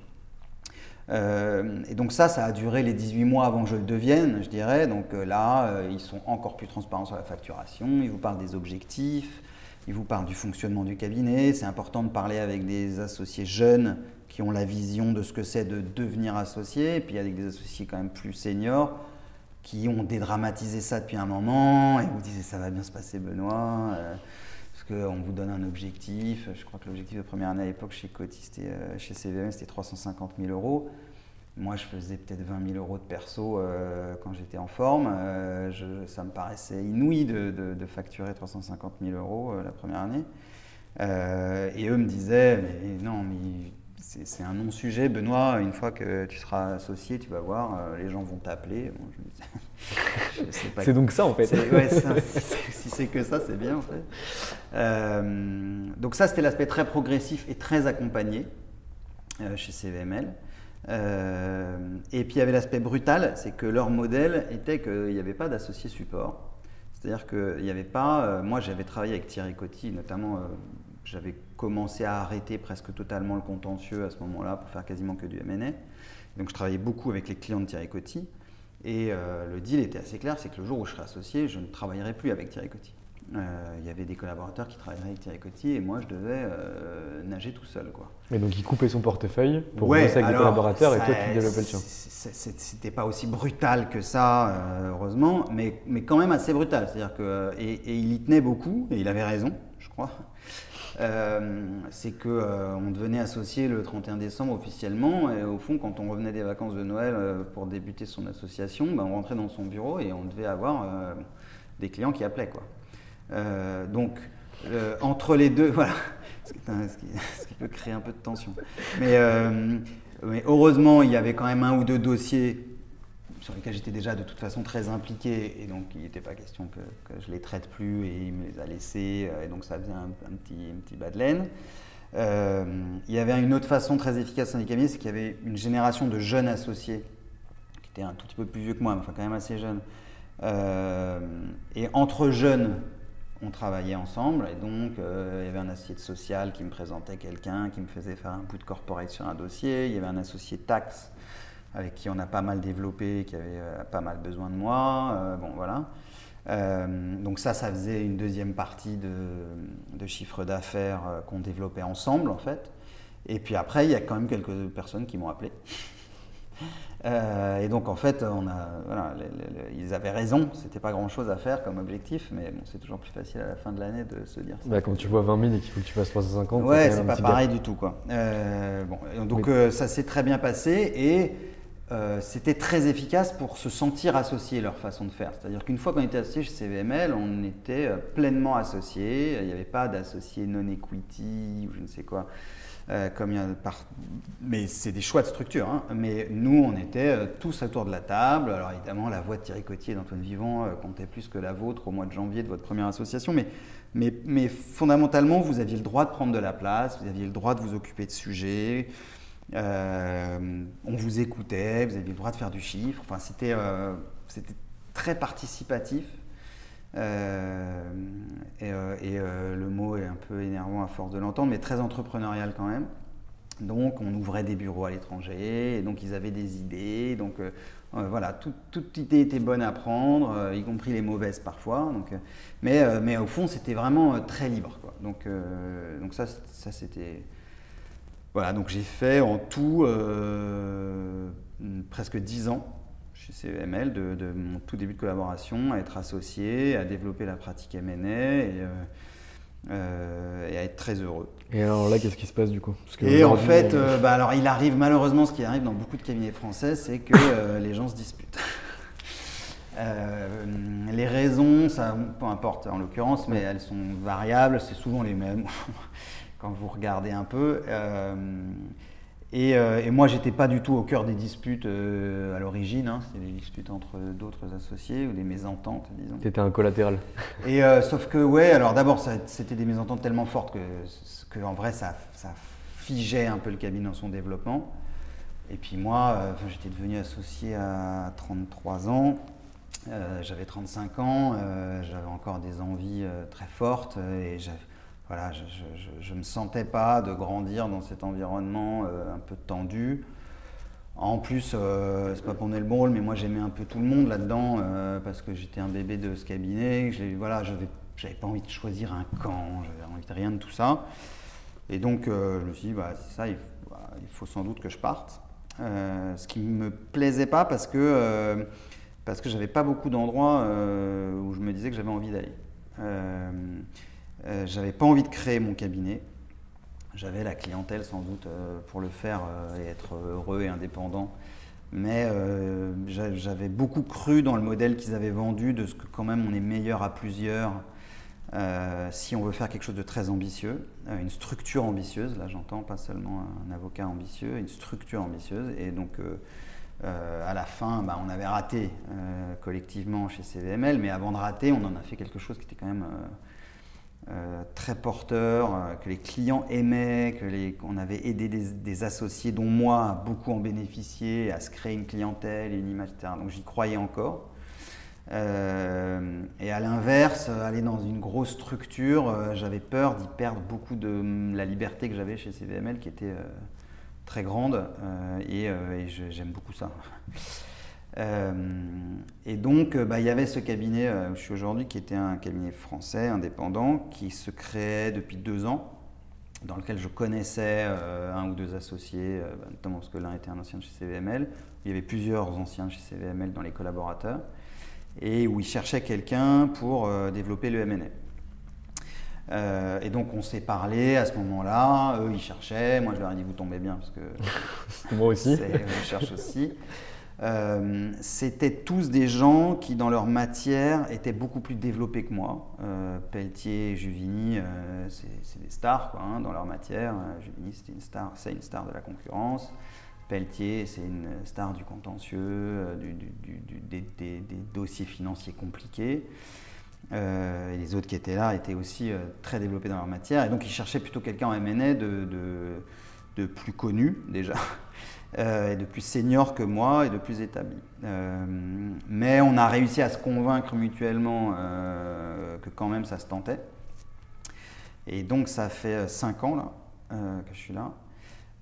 et donc, ça, ça a duré les 18 mois avant que je le devienne, je dirais. Donc là, ils sont encore plus transparents sur la facturation. Ils vous parlent des objectifs. Ils vous parlent du fonctionnement du cabinet. C'est important de parler avec des associés jeunes qui ont la vision de ce que c'est de devenir associé, et puis avec des associés quand même plus seniors qui ont dédramatisé ça depuis un moment et vous disent ça va bien se passer Benoît, euh, parce qu'on vous donne un objectif. Je crois que l'objectif de première année à l'époque chez Coty, euh, chez CVM, c'était 350 000 euros. Moi, je faisais peut-être 20 000 euros de perso euh, quand j'étais en forme. ça me paraissait inouï de, facturer 350 000 euros la première année. et eux me disaient, mais non, mais c'est un non-sujet. Benoît, une fois que tu seras associé, tu vas voir, euh, les gens vont t'appeler. (laughs) c'est donc ça en fait. (laughs) si c'est que ça, c'est bien en fait. Euh, donc ça, c'était l'aspect très progressif et très accompagné euh, chez CVML. et puis il y avait l'aspect brutal, c'est que leur modèle était qu'il n'y avait pas d'associé support. C'est-à-dire qu'il n'y avait pas. moi, j'avais travaillé avec Thierry Coty, notamment j'avais commencé à arrêter presque totalement le contentieux à ce moment-là pour faire quasiment que du M&A. Donc je travaillais beaucoup avec les clients de Thierry Coty. Et euh, le deal était assez clair, c'est que le jour où je serai associé, je ne travaillerai plus avec Thierry Coty. Euh, il y avait des collaborateurs qui travailleraient avec Thierry Coty et moi je devais euh, nager tout seul. Quoi. Mais donc il coupait son portefeuille pour ouais, bosser avec des collaborateurs et toi tu développais le tien. C'était pas aussi brutal que ça, heureusement, mais, mais quand même assez brutal. C'est-à-dire que, et, et, il y tenait beaucoup, et il avait raison, je crois. Euh, c'est qu'on euh, on devenait associé le 31 décembre officiellement. Et au fond, quand on revenait des vacances de Noël euh, pour débuter son association, ben, on rentrait dans son bureau et on devait avoir des clients qui appelaient. Quoi. donc, entre les deux, (laughs) voilà, (laughs) ce qui, peut créer un peu de tension. Mais heureusement, il y avait quand même un ou deux dossiers sur lesquels j'étais déjà de toute façon très impliqué et donc il n'était pas question que, je les traite plus et il me les a laissés euh, et donc ça faisait un, petit, un petit bas de laine. Euh, il y avait une autre façon très efficace cabinets, c'est qu'il y avait une génération de jeunes associés qui étaient un tout petit peu plus vieux que moi, mais enfin quand même assez jeunes. Euh, et entre jeunes, on travaillait ensemble et donc il y avait un associé de social qui me présentait quelqu'un, qui me faisait faire un bout de corporate sur un dossier, il y avait un associé taxe avec qui on a pas mal développé, qui avait euh, pas mal besoin de moi. Euh, bon, voilà. Euh, donc ça, ça faisait une deuxième partie de, chiffre d'affaires qu'on développait ensemble, en fait. Et puis après, il y a quand même quelques personnes qui m'ont appelé. (laughs) et donc en fait, on a, voilà, ils avaient raison, c'était pas grand chose à faire comme objectif, mais bon, c'est toujours plus facile à la fin de l'année de se dire ça. Bah, quand tu vois 20 000 et qu'il faut que tu fasses 350, ouais, c'est pas pareil du tout. Quoi. bon, donc ça s'est très bien passé et euh, c'était très efficace pour se sentir associé leur façon de faire. C'est-à-dire qu'une fois qu'on était associé chez CVML, on était euh, pleinement associé. Il n'y avait pas d'associé non-equity ou je ne sais quoi. Euh, comme. Mais c'est des choix de structure. Hein. Mais nous, on était tous autour de la table. Alors évidemment, la voix de Thierry Cotier et d'Antoine Vivant comptait plus que la vôtre au mois de janvier de votre première association. Mais, mais, mais fondamentalement, vous aviez le droit de prendre de la place, vous aviez le droit de vous occuper de sujets. Euh, on vous écoutait, vous aviez le droit de faire du chiffre. Enfin, c'était euh, très participatif. Euh, et, le mot est un peu énervant à force de l'entendre, mais très entrepreneurial quand même. Donc, on ouvrait des bureaux à l'étranger, et donc ils avaient des idées. Donc, voilà, toute idée était bonne à prendre, y compris les mauvaises parfois. Donc, mais, mais au fond, c'était vraiment très libre. Donc, donc ça, ça c'était. Voilà, donc j'ai fait en tout presque 10 ans chez CEML de, de, mon tout début de collaboration à être associé, à développer la pratique M&A et, euh, et, à être très heureux. Et alors là, qu'est-ce qui se passe du coup? Et en fait, euh, bah, alors il arrive malheureusement, ce qui arrive dans beaucoup de cabinets français, c'est que euh, les gens se disputent. (laughs) les raisons, ça, peu importe en l'occurrence, mais elles sont variables, c'est souvent les mêmes (laughs) quand vous regardez un peu. Et, euh, et, moi, j'étais pas du tout au cœur des disputes à l'origine. Hein. C'était des disputes entre d'autres associés ou des mésententes, disons. Tu étais un collatéral. (laughs) Et sauf que, ouais, alors d'abord, c'était des mésententes tellement fortes que, que en vrai, ça, ça, figeait un peu le cabinet dans son développement. Et puis moi, j'étais devenu associé à 33 ans. j'avais 35 ans, j'avais encore des envies très fortes et j'avais voilà, je ne me sentais pas de grandir dans cet environnement un peu tendu. En plus, euh, c'est pas pour donner le bon rôle, mais moi j'aimais un peu tout le monde là-dedans parce que j'étais un bébé de ce cabinet. Voilà, j'avais pas envie de choisir un camp, j'avais envie de rien de tout ça. Et donc je me suis dit, bah, c'est ça, il faut, sans doute que je parte. ce qui me plaisait pas parce que parce que j'avais pas beaucoup d'endroits où je me disais que j'avais envie d'aller. Euh, j'avais pas envie de créer mon cabinet. J'avais la clientèle sans doute euh, pour le faire euh, et être heureux et indépendant. Mais j'avais beaucoup cru dans le modèle qu'ils avaient vendu de ce que quand même on est meilleur à plusieurs si on veut faire quelque chose de très ambitieux, une structure ambitieuse, là j'entends pas seulement un avocat ambitieux, une structure ambitieuse. Et donc à la fin, bah, on avait raté collectivement chez CVML, mais avant de rater, on en a fait quelque chose qui était quand même très porteur, euh, que les clients aimaient, qu'on avait aidé des, associés, dont moi, à beaucoup en bénéficier, à se créer une clientèle une image, etc. Donc j'y croyais encore. Euh, et à l'inverse, aller dans une grosse structure, j'avais peur d'y perdre beaucoup de la liberté que j'avais chez CVML, qui était très grande, et, et j'aime beaucoup ça. Euh, et donc, euh, bah, il y avait ce cabinet euh, où je suis aujourd'hui, qui était un cabinet français, indépendant, qui se créait depuis deux ans, dans lequel je connaissais un ou deux associés, bah, notamment parce que l'un était un ancien de chez CVML. Il y avait plusieurs anciens de chez CVML dans les collaborateurs, et où ils cherchaient quelqu'un pour développer le M&A. et donc on s'est parlé à ce moment-là, eux ils cherchaient, moi je leur ai dit vous tombez bien parce que (laughs) moi aussi, je cherche aussi. Euh, c'était tous des gens qui, dans leur matière, étaient beaucoup plus développés que moi. Euh, Pelletier et Juvigny, euh, c'est des stars quoi, hein, dans leur matière. Juvigny, c'est une star, c'est une star de la concurrence. Pelletier, c'est une star du contentieux, des, dossiers financiers compliqués. et les autres qui étaient là étaient aussi très développés dans leur matière. Et donc, ils cherchaient plutôt quelqu'un en MNA de, de plus connu, déjà. Euh, et de plus senior que moi et de plus établi. Euh, mais on a réussi à se convaincre mutuellement euh, que quand même ça se tentait. Et donc ça fait 5 ans là, que je suis là.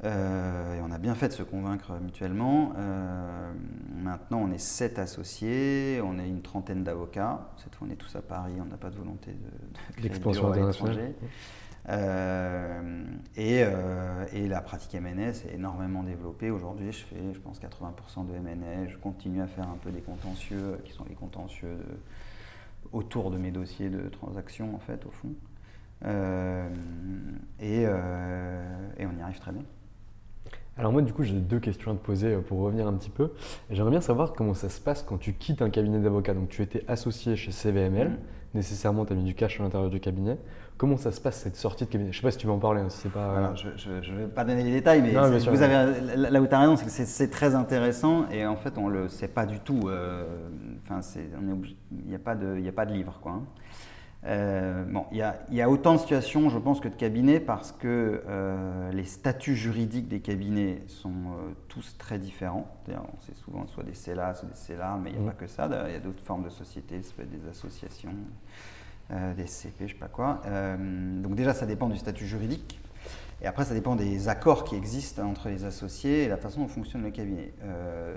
et on a bien fait de se convaincre mutuellement. maintenant, on est 7 associés, on est une trentaine d'avocats. Cette fois, on est tous à Paris, on n'a pas de volonté de, de l'expansion internationale. Euh, et, euh, et, la pratique MNS est énormément développée. Aujourd'hui, je fais, je pense, 80% de MNS. Je continue à faire un peu des contentieux, euh, qui sont les contentieux autour de mes dossiers de transactions, en fait, au fond. et, et on y arrive très bien. Alors moi, du coup, j'ai deux questions à te poser pour revenir un petit peu. J'aimerais bien savoir comment ça se passe quand tu quittes un cabinet d'avocat. Donc tu étais associé chez CVML, mmh. nécessairement tu as mis du cash à l'intérieur du cabinet. Comment ça se passe cette sortie de cabinet? Je ne sais pas si tu veux en parler, hein, si c'est pas. je ne vais pas donner les détails, mais vous avez, là où tu as raison, c'est que c'est très intéressant et en fait on ne le sait pas du tout. Euh, enfin, il n'y a, pas de, a pas de livre. Quoi, hein. euh, bon, il y, y, a autant de situations, je pense, que de cabinets parce que euh, les statuts juridiques des cabinets sont tous très différents. C'est souvent soit des CELA, ou des CELA, mais il n'y a mmh. pas que ça. Il y a d'autres formes de sociétés, ça peut être des associations. Euh, des CP, je ne sais pas quoi. Euh, donc déjà, ça dépend du statut juridique. Et après, ça dépend des accords qui existent entre les associés et la façon dont fonctionne le cabinet. Euh,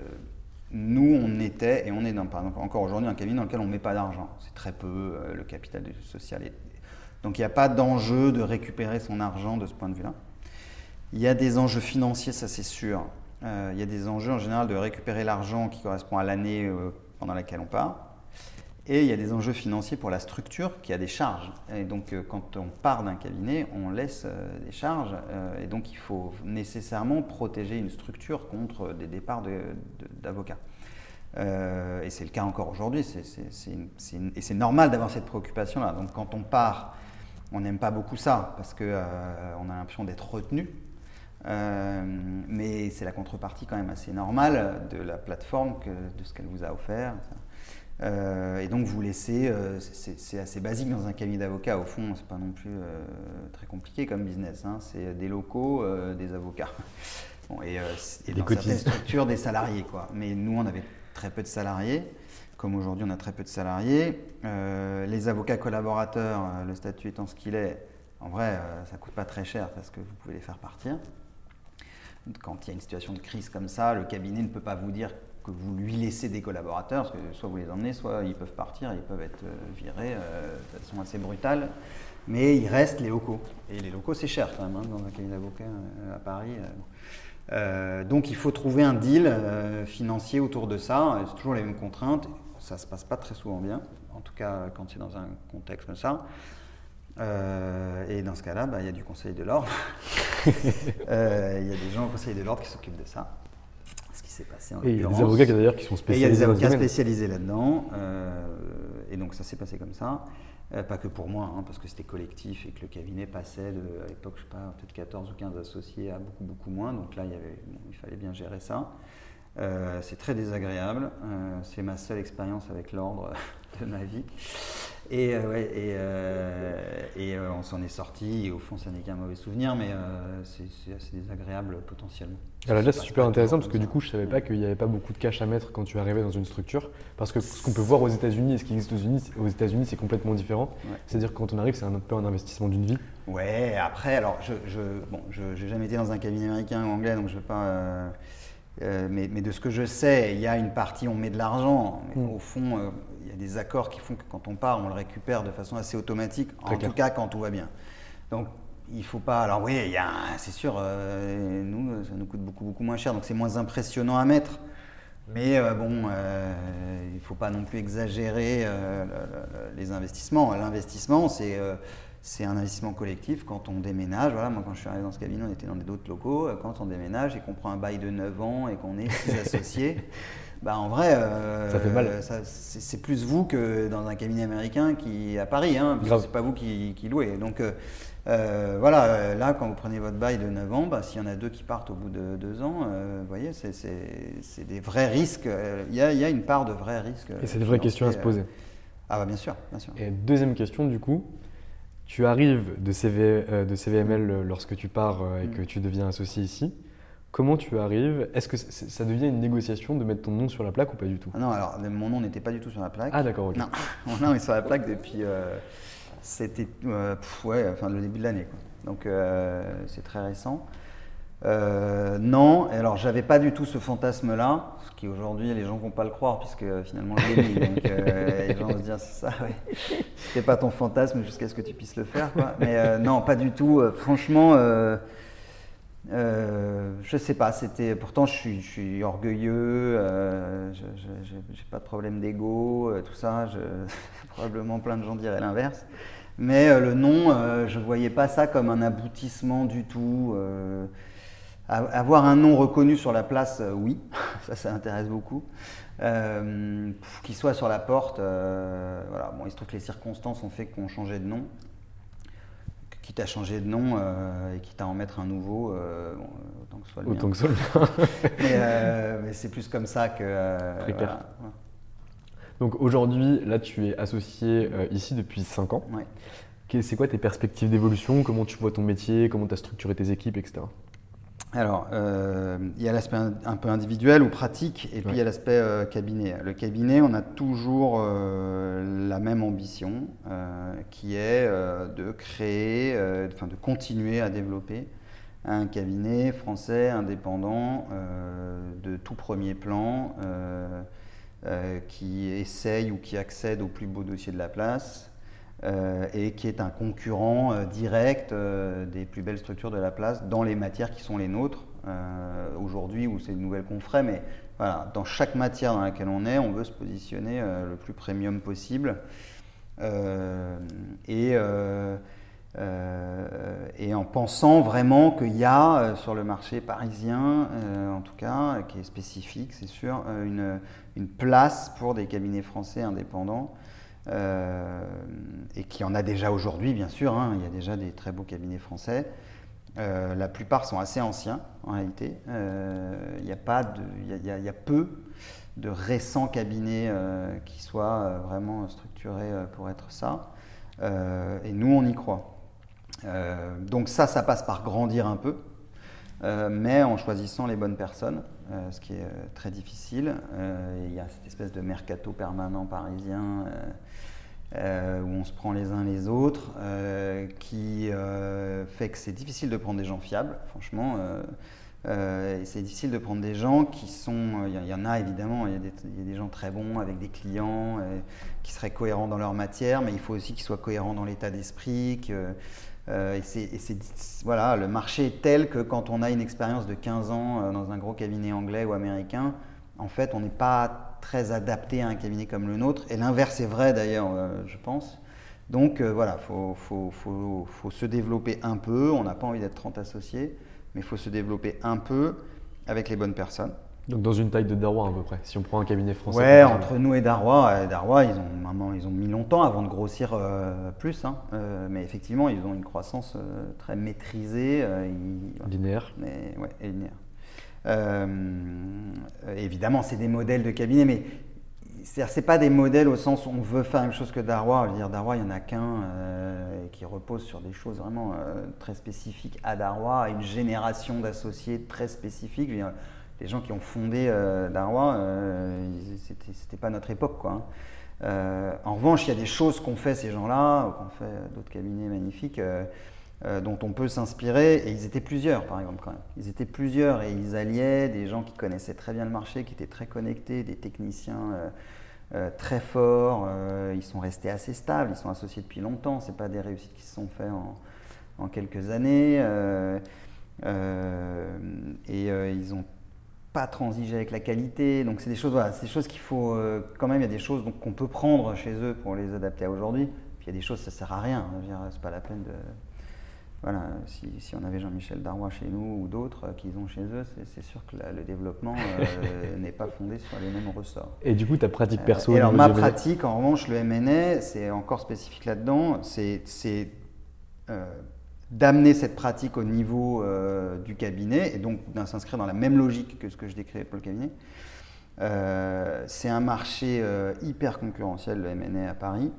nous, on était, et on est dans, par exemple, encore aujourd'hui, un cabinet dans lequel on ne met pas d'argent. C'est très peu, le capital social. Est... Donc il n'y a pas d'enjeu de récupérer son argent de ce point de vue-là. Il y a des enjeux financiers, ça c'est sûr. Il y a des enjeux en général de récupérer l'argent qui correspond à l'année pendant laquelle on part. Et il y a des enjeux financiers pour la structure qui a des charges. Et donc, euh, quand on part d'un cabinet, on laisse euh, des charges. Euh, et donc, il faut nécessairement protéger une structure contre des départs d'avocats. et c'est le cas encore aujourd'hui. Et c'est normal d'avoir cette préoccupation-là. Donc, quand on part, on n'aime pas beaucoup ça parce qu'on on a l'impression d'être retenu. mais c'est la contrepartie quand même assez normale de la plateforme, de ce qu'elle vous a offert. Euh, et donc vous laissez, euh, c'est assez basique dans un cabinet d'avocats, au fond, c'est pas non plus euh, très compliqué comme business, hein. c'est des locaux, des avocats. (laughs) et, et dans certaines structures, des salariés. Quoi. Mais nous, on avait très peu de salariés, comme aujourd'hui on a très peu de salariés. les avocats collaborateurs, le statut étant ce qu'il est, en vrai, ça coûte pas très cher parce que vous pouvez les faire partir. Quand il y a une situation de crise comme ça, le cabinet ne peut pas vous dire que vous lui laissez des collaborateurs, parce que soit vous les emmenez, soit ils peuvent partir, ils peuvent être euh, virés euh, de façon assez brutale, mais il reste les locaux. Et les locaux, c'est cher quand même, hein, dans un cabinet d'avocat euh, à Paris. donc il faut trouver un deal financier autour de ça. C'est toujours les mêmes contraintes. Ça ne se passe pas très souvent bien, en tout cas quand c'est dans un contexte comme ça. et dans ce cas-là, bah, il y a du conseil de l'ordre. (laughs) Il y a des gens au conseil de l'ordre qui s'occupent de ça s'est passé en Et il y a des avocats d'ailleurs qui sont spécialisés. il y a des avocats spécialisés là-dedans. Euh, et donc ça s'est passé comme ça. Euh, pas que pour moi, hein, parce que c'était collectif et que le cabinet passait de, à l'époque, je sais pas, peut-être 14 ou 15 associés à beaucoup, beaucoup moins. Donc là, il, y avait, il fallait bien gérer ça. Euh, c'est très désagréable. c'est ma seule expérience avec l'ordre (laughs) de ma vie. Et, ouais, et, et on s'en est sorti. Au fond, ça n'est qu'un mauvais souvenir, mais c'est assez désagréable potentiellement. Alors là, c'est super intéressant parce que du coup, je ne savais pas qu'il n'y avait pas beaucoup de cash à mettre quand tu arrivais dans une structure. Parce que ce qu'on peut voir aux États-Unis et ce qui existe aux États-Unis, c'est complètement différent. C'est-à-dire que quand on arrive, c'est un peu un investissement d'une vie. Ouais, après, alors, je n'ai je, jamais été dans un cabinet américain ou anglais, donc je ne vais pas. Euh, mais, mais, de ce que je sais, il y a une partie, on met de l'argent. Mm. Au fond, euh, il y a des accords qui font que quand on part, on le récupère de façon assez automatique, en tout cas quand tout va bien. Donc il faut pas. Alors oui, c'est sûr, euh, nous, ça nous coûte beaucoup, beaucoup moins cher, donc c'est moins impressionnant à mettre. Mais bon, il ne faut pas non plus exagérer les investissements. L'investissement, c'est c'est un investissement collectif quand on déménage. Voilà, moi, quand je suis arrivé dans ce cabinet, on était dans d'autres locaux. Quand on déménage et qu'on prend un bail de 9 ans et qu'on est six (laughs) associés, bah, en vrai, ça fait mal. C'est plus vous que dans un cabinet américain qui à Paris, hein, parce que c'est pas vous qui, qui louez. Donc, euh, voilà, euh, là, quand vous prenez votre bail de 9 ans, bah, s'il y en a deux qui partent au bout de 2 ans, euh, vous voyez, c'est des vrais risques. Il y, a, une part de vrais risques. Et c'est des vraies questions à se poser. Ah, bah, bien sûr, bien sûr. Et deuxième question, du coup, tu arrives de, CV, de CVML lorsque tu pars et que mm. tu deviens associé ici. Comment tu arrives? Est-ce que ça devient une négociation de mettre ton nom sur la plaque ou pas du tout? Ah Non, alors mon nom n'était pas du tout sur la plaque. Ah d'accord, ok. Non, (laughs) mon nom est sur la plaque depuis c'était euh, ouais, enfin, le début de l'année. Donc euh, c'est très récent. Euh, non, alors j'avais pas du tout ce fantasme-là, ce qui aujourd'hui les gens vont pas le croire puisque finalement je l'ai mis. donc (laughs) les gens vont se dire c'est ça, ouais. C'était pas ton fantasme jusqu'à ce que tu puisses le faire, quoi. Mais non, pas du tout. franchement, je sais pas. C'était pourtant je suis, je suis orgueilleux. j'ai pas de problème d'ego, tout ça. Je, (laughs) probablement plein de gens diraient l'inverse. Mais euh, le nom, euh, je ne voyais pas ça comme un aboutissement du tout. Euh, avoir un nom reconnu sur la place, oui, (laughs) ça, ça intéresse beaucoup. Qu'il soit sur la porte, voilà. Bon, il se trouve que les circonstances ont fait qu'on changeait de nom. Quitte à changer de nom et quitte à en mettre un nouveau, autant que ce soit le autant Que soit le (laughs) mais, c'est plus comme ça que. Donc aujourd'hui, là, tu es associé euh, ici depuis 5 ans. C'est quoi tes perspectives d'évolution? Comment tu vois ton métier? Comment tu as structuré tes équipes, etc. Alors, euh, il y a l'aspect un peu individuel ou pratique, et puis il y a l'aspect euh, cabinet. Le cabinet, on a toujours la même ambition, qui est de créer, enfin de continuer à développer un cabinet français indépendant de tout premier plan qui essaye ou qui accède au plus beau dossier de la place et qui est un concurrent direct des plus belles structures de la place dans les matières qui sont les nôtres aujourd'hui ou c'est une nouvelle qu'on ferait, mais voilà, dans chaque matière dans laquelle on est, on veut se positionner le plus premium possible. Euh, et, euh, euh, en pensant vraiment qu'il y a sur le marché parisien, en tout cas, qui est spécifique, c'est sûr, une, place pour des cabinets français indépendants. Et qui en a déjà aujourd'hui, bien sûr. Hein, il y a déjà des très beaux cabinets français. la plupart sont assez anciens, en réalité. Il y, a pas de, il, y a, y a peu de récents cabinets euh, qui soient euh, vraiment structurés euh, pour être ça. et nous, on y croit. donc ça, ça passe par grandir un peu, mais en choisissant les bonnes personnes, ce qui est très difficile. Il y a cette espèce de mercato permanent parisien. où on se prend les uns les autres, qui fait que c'est difficile de prendre des gens fiables, franchement. Euh, c'est difficile de prendre des gens qui sont. Il y, en a évidemment, il y, a des gens très bons avec des clients euh, qui seraient cohérents dans leur matière, mais il faut aussi qu'ils soient cohérents dans l'état d'esprit. Euh, voilà, le marché est tel que quand on a une expérience de 15 ans dans un gros cabinet anglais ou américain, en fait, on n'est pas très adapté à un cabinet comme le nôtre. Et l'inverse est vrai d'ailleurs, je pense. Donc voilà, il faut, faut, se développer un peu. On n'a pas envie d'être 30 associés mais il faut se développer un peu avec les bonnes personnes. Donc dans une taille de Darwa à peu près, si on prend un cabinet français. Ouais, entre nous et Darwa, euh, Darwa ils ont ils ont mis longtemps avant de grossir euh, plus, hein. euh, mais effectivement ils ont une croissance très maîtrisée. linéaire. Mais, ouais, et linéaire. évidemment, c'est des modèles de cabinet, mais c'est pas des modèles au sens où on veut faire la même chose que Darwa. Je veux dire, Darwa, il n'y en a qu'un euh, qui repose sur des choses vraiment euh, très spécifiques à Darwa, à une génération d'associés très spécifiques. Les gens qui ont fondé euh, Darwa, c'était pas notre époque. Quoi, hein. en revanche, il y a des choses qu'ont fait ces gens-là, qu'ont fait d'autres cabinets magnifiques. dont on peut s'inspirer, et ils étaient plusieurs par exemple quand même. Ils étaient plusieurs et ils alliaient des gens qui connaissaient très bien le marché, qui étaient très connectés, des techniciens euh, très forts, euh, ils sont restés assez stables, ils sont associés depuis longtemps, ce pas des réussites qui se sont faites en, quelques années. Euh, et ils n'ont pas transigé avec la qualité. Donc c'est des choses, voilà, des choses qu'il faut quand même. Il y a des choses qu'on peut prendre chez eux pour les adapter à aujourd'hui. Puis il y a des choses ça sert à rien. C'est pas la peine de voilà, si, on avait Jean-Michel Darrois chez nous ou d'autres qu'ils ont chez eux, c'est sûr que le développement euh, (laughs) n'est pas fondé sur les mêmes ressorts. Et du coup, ta pratique euh, perso Alors, ma pratique, en revanche, le MNA, c'est encore spécifique là-dedans. C'est euh, d'amener cette pratique au niveau du cabinet et donc s'inscrire dans la même logique que ce que je décrivais pour le cabinet. c'est un marché hyper concurrentiel, le MNA à Paris.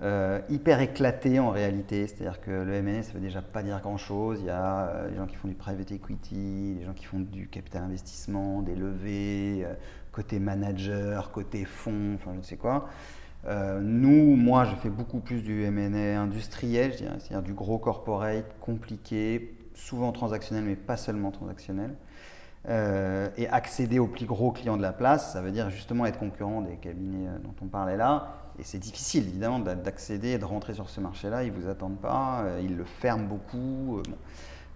Euh, hyper éclaté en réalité, c'est-à-dire que le M&A ça veut déjà pas dire grand-chose. Il y a euh, des gens qui font du private equity, des gens qui font du capital investissement, des levées, euh, côté manager, côté fonds, enfin je ne sais quoi. Nous, moi, je fais beaucoup plus du M&A industriel, c'est-à-dire du gros corporate compliqué, souvent transactionnel, mais pas seulement transactionnel. et accéder aux plus gros clients de la place, ça veut dire justement être concurrent des cabinets dont on parlait là, et c'est difficile, évidemment, d'accéder et de rentrer sur ce marché-là. Ils ne vous attendent pas, euh, ils le ferment beaucoup. Euh,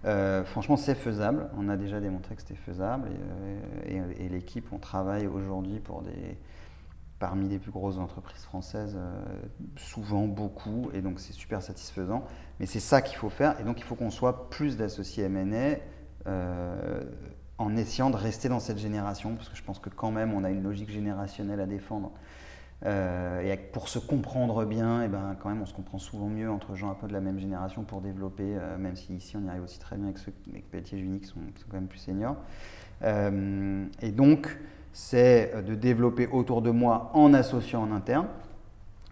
euh, franchement, c'est faisable. On a déjà démontré que c'était faisable. Et, l'équipe, on travaille aujourd'hui pour des, parmi les plus grosses entreprises françaises, souvent beaucoup. Et donc, c'est super satisfaisant. Mais c'est ça qu'il faut faire. Et donc, il faut qu'on soit plus d'associés M&A en essayant de rester dans cette génération. Parce que je pense que quand même, on a une logique générationnelle à défendre. Euh, et pour se comprendre bien, et eh ben, quand même, on se comprend souvent mieux entre gens un peu de la même génération pour développer, euh, même si ici on y arrive aussi très bien avec ceux avec Pelletier et Juni qui sont, quand même plus seniors. Euh, et donc, c'est de développer autour de moi en associant en interne.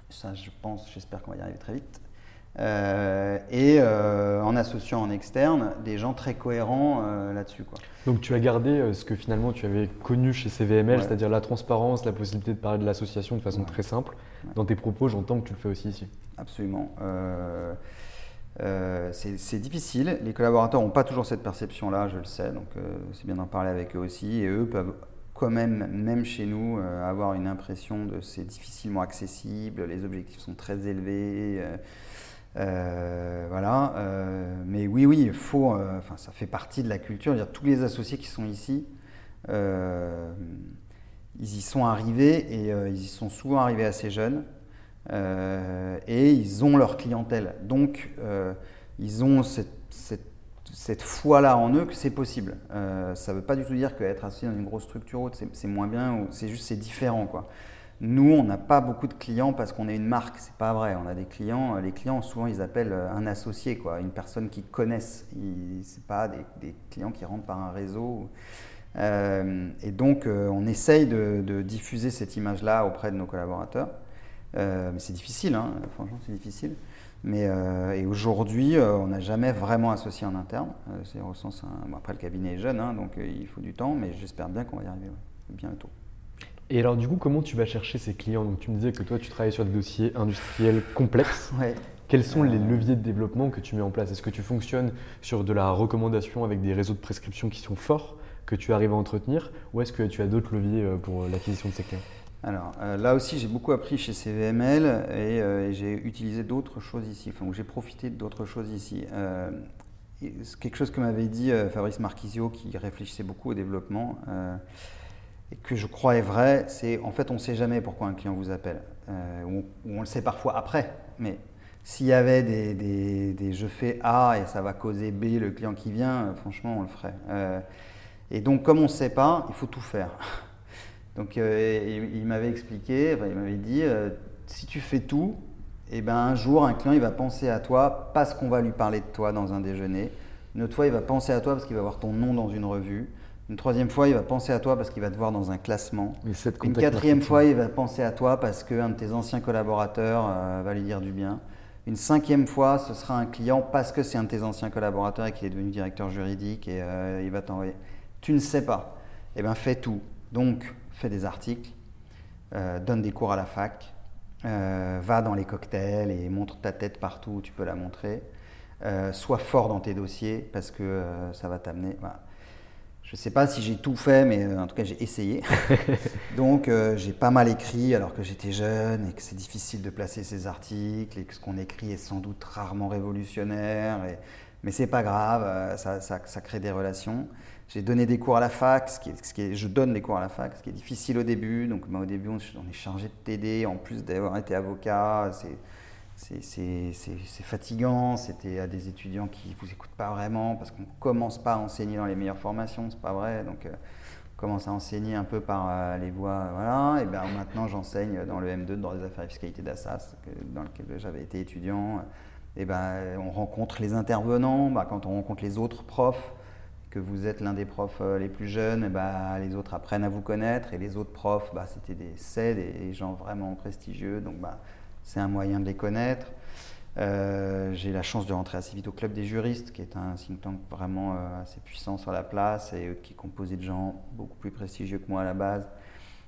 Ça, je pense, j'espère qu'on va y arriver très vite. Euh, et euh, en associant en externe des gens très cohérents euh, là-dessus. Donc tu as gardé ce que finalement tu avais connu chez CVML, c'est-à-dire la transparence, la possibilité de parler de l'association de façon très simple. Dans tes propos, j'entends que tu le fais aussi ici. Absolument. c'est difficile. Les collaborateurs n'ont pas toujours cette perception-là, je le sais, donc c'est bien d'en parler avec eux aussi. Et eux peuvent même, même chez nous, avoir une impression de c'est difficilement accessible, les objectifs sont très élevés. Euh, voilà. Euh, mais oui, oui, il faut. Euh, enfin, ça fait partie de la culture. Tous les associés qui sont ici, ils y sont arrivés et ils y sont souvent arrivés assez jeunes. et ils ont leur clientèle. Donc, ils ont cette, cette foi-là en eux que c'est possible. ça ne veut pas du tout dire qu'être associé dans une grosse structure haute, c'est moins bien. C'est juste, c'est différent. Nous, on n'a pas beaucoup de clients parce qu'on est une marque, c'est pas vrai. On a des clients, euh, les clients souvent ils appellent euh, un associé, quoi, une personne qu'ils connaissent. C'est pas des, clients qui rentrent par un réseau. Euh, et donc, on essaye de, diffuser cette image-là auprès de nos collaborateurs. mais c'est difficile, hein, franchement, c'est difficile. Mais et aujourd'hui, on n'a jamais vraiment associé en interne. c'est au sens, après le cabinet est jeune, hein, donc il faut du temps, mais j'espère bien qu'on va y arriver bientôt. Et alors du coup, comment tu vas chercher ces clients? Donc tu me disais que toi, tu travailles sur des dossiers industriels complexes. (laughs) Quels sont les leviers de développement que tu mets en place? Est-ce que tu fonctionnes sur de la recommandation avec des réseaux de prescription qui sont forts, que tu arrives à entretenir? Ou est-ce que tu as d'autres leviers euh, pour l'acquisition de ces clients? Alors euh, là aussi, j'ai beaucoup appris chez CVML euh, et, j'ai utilisé d'autres choses ici, enfin, j'ai profité d'autres choses ici. quelque chose que m'avait dit Fabrice Marquisio, qui réfléchissait beaucoup au développement, et que je crois est vrai, c'est en fait on ne sait jamais pourquoi un client vous appelle. Euh, ou, on le sait parfois après, mais s'il y avait des, des, je fais A et ça va causer B, le client qui vient, euh, franchement on le ferait. Euh, et donc comme on ne sait pas, il faut tout faire. Donc il, m'avait expliqué, il m'avait dit, si tu fais tout, eh ben un jour un client il va penser à toi parce qu'on va lui parler de toi dans un déjeuner. Une autre fois il va penser à toi parce qu'il va voir ton nom dans une revue. Une troisième fois, il va penser à toi parce qu'il va te voir dans un classement. Une quatrième fois, il va penser à toi parce qu'un de tes anciens collaborateurs euh, va lui dire du bien. Une cinquième fois, ce sera un client parce que c'est un de tes anciens collaborateurs et qu'il est devenu directeur juridique et euh, il va t'envoyer. Tu ne sais pas. Eh bien, fais tout. Donc, fais des articles, euh, donne des cours à la fac, va dans les cocktails et montre ta tête partout où tu peux la montrer. sois fort dans tes dossiers parce que ça va t'amener. Voilà. Je ne sais pas si j'ai tout fait, mais euh, en tout cas j'ai essayé. (laughs) Donc euh, j'ai pas mal écrit alors que j'étais jeune et que c'est difficile de placer ces articles et que ce qu'on écrit est sans doute rarement révolutionnaire. Et... Mais c'est pas grave, euh, ça, ça, crée des relations. J'ai donné des cours à la fac, ce qui est, ce qui est, je donne des cours à la fac, ce qui est difficile au début. Donc bah, au début on, est chargé de t'aider, en plus d'avoir été avocat. C'est c'est fatigant, c'était à des étudiants qui ne vous écoutent pas vraiment parce qu'on ne commence pas à enseigner dans les meilleures formations, c'est pas vrai. Donc, euh, on commence à enseigner un peu par euh, les voies. Voilà. Et ben, maintenant, j'enseigne dans le M2 de droit des affaires et fiscalité d'Assas, dans lequel j'avais été étudiant. Et ben, on rencontre les intervenants. Ben, quand on rencontre les autres profs, que vous êtes l'un des profs euh, les plus jeunes, ben, les autres apprennent à vous connaître. Et les autres profs, ben, c'était des CED et des gens vraiment prestigieux. Donc, ben, c'est un moyen de les connaître. Euh, j'ai la chance de rentrer assez vite au Club des juristes, qui est un think tank vraiment euh, assez puissant sur la place et qui est composé de gens beaucoup plus prestigieux que moi à la base.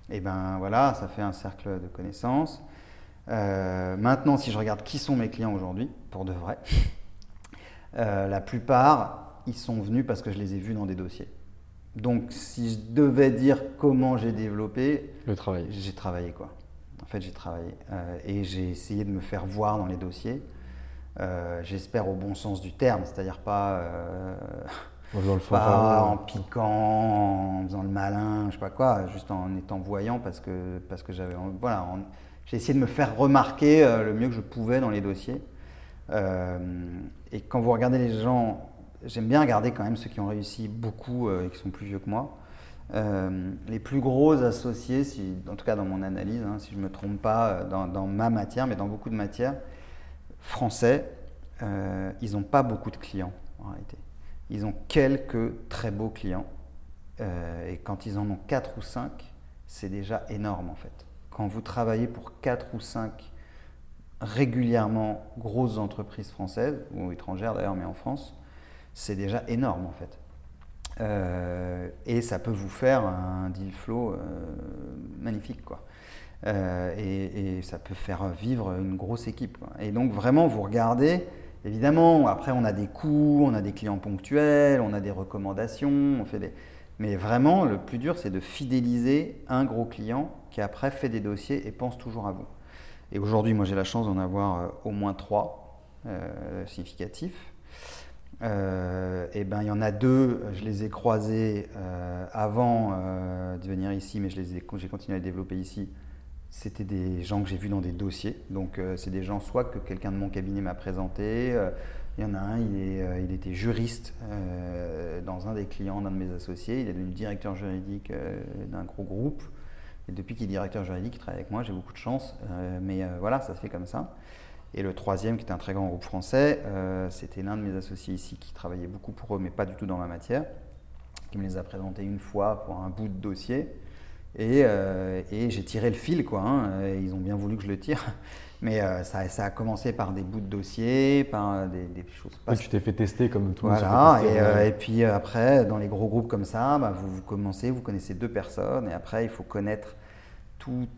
Et ben voilà, ça fait un cercle de connaissances. Maintenant, si je regarde qui sont mes clients aujourd'hui, pour de vrai, (laughs) la plupart, ils sont venus parce que je les ai vus dans des dossiers. Donc, si je devais dire comment j'ai développé, le travail, j'ai travaillé quoi. En fait, j'ai travaillé euh, et j'ai essayé de me faire voir dans les dossiers. Euh, j'espère au bon sens du terme, c'est-à-dire pas, euh, en (laughs) piquant, en faisant le malin, je sais pas quoi, juste en étant voyant parce que, parce que j'avais. Voilà, j'ai essayé de me faire remarquer le mieux que je pouvais dans les dossiers. et quand vous regardez les gens, j'aime bien regarder quand même ceux qui ont réussi beaucoup et qui sont plus vieux que moi. Euh, les plus gros associés, en tout cas dans mon analyse, hein, si je ne me trompe pas euh, dans, ma matière, mais dans beaucoup de matières, français, euh, ils n'ont pas beaucoup de clients en réalité. Ils ont quelques très beaux clients. et quand ils en ont 4 ou 5, c'est déjà énorme en fait. Quand vous travaillez pour 4 ou 5 régulièrement grosses entreprises françaises, ou étrangères d'ailleurs, mais en France, c'est déjà énorme en fait. Euh, et ça peut vous faire un deal flow euh, magnifique. Quoi. Euh, et, ça peut faire vivre une grosse équipe. Et donc vraiment, vous regardez Évidemment, après, on a des coûts, on a des clients ponctuels, on a des recommandations, on fait des... Mais vraiment, le plus dur, c'est de fidéliser un gros client qui après fait des dossiers et pense toujours à vous. Et aujourd'hui, moi, j'ai la chance d'en avoir au moins trois significatifs. Euh, et ben, il y en a deux, je les ai croisés avant de venir ici, mais j'ai continué à les développer ici. C'était des gens que j'ai vus dans des dossiers. Donc, c'est des gens soit que quelqu'un de mon cabinet m'a présenté, il y en a un, il, est, euh, il était juriste euh, dans un des clients d'un de mes associés. Il est devenu directeur juridique euh, d'un gros groupe. Et depuis qu'il est directeur juridique, il travaille avec moi. J'ai beaucoup de chance. mais voilà, ça se fait comme ça. Et le troisième, qui était un très grand groupe français, c'était l'un de mes associés ici qui travaillait beaucoup pour eux, mais pas du tout dans ma matière, qui me les a présentés une fois pour un bout de dossier. Et, et j'ai tiré le fil, quoi. Hein. Ils ont bien voulu que je le tire. (laughs) Mais euh, ça, ça, a commencé par des bouts de dossier, par euh, des, des choses. Oui, tu t'es fait tester comme tout Voilà, et, euh, et, puis après, dans les gros groupes comme ça, bah, vous, vous, commencez, vous connaissez deux personnes, et après, il faut connaître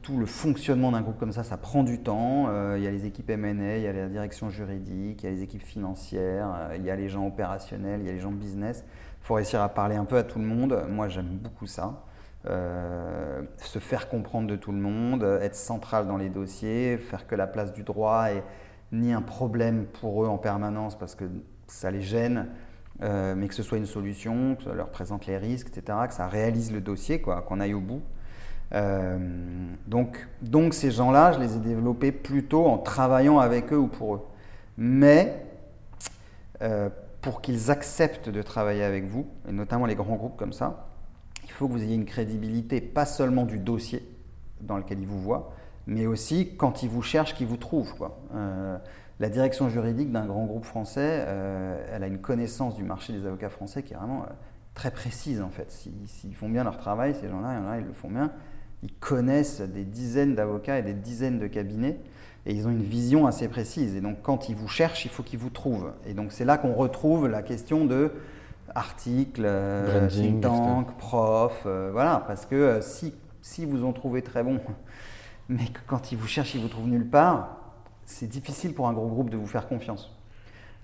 tout, le fonctionnement d'un groupe comme ça. Ça prend du temps. il y a les équipes M&A, il y a la direction juridique, il y a les équipes financières, il y a les gens opérationnels, il y a les gens business. Il faut réussir à parler un peu à tout le monde. Moi, j'aime beaucoup ça. Euh, se faire comprendre de tout le monde, être central dans les dossiers, faire que la place du droit est ni un problème pour eux en permanence parce que ça les gêne, euh, mais que ce soit une solution, que ça leur présente les risques, etc., que ça réalise le dossier, quoi, qu'on aille au bout. Euh, donc, donc ces gens-là, je les ai développés plutôt en travaillant avec eux ou pour eux. Mais pour qu'ils acceptent de travailler avec vous, et notamment les grands groupes comme ça, il faut que vous ayez une crédibilité, pas seulement du dossier dans lequel ils vous voient, mais aussi quand ils vous cherchent, qu'ils vous trouvent. Euh, la direction juridique d'un grand groupe français, euh, elle a une connaissance du marché des avocats français qui est vraiment euh, très précise en fait. S'ils font bien leur travail, ces gens-là, il ils le font bien. Ils connaissent des dizaines d'avocats et des dizaines de cabinets et ils ont une vision assez précise. Et donc quand ils vous cherchent, il faut qu'ils vous trouvent. Et donc c'est là qu'on retrouve la question de articles, euh, think tank, prof, euh, voilà, parce que euh, si, si vous ont trouvé très bon, (laughs) mais que quand ils vous cherchent, ils vous trouvent nulle part, c'est difficile pour un gros groupe de vous faire confiance.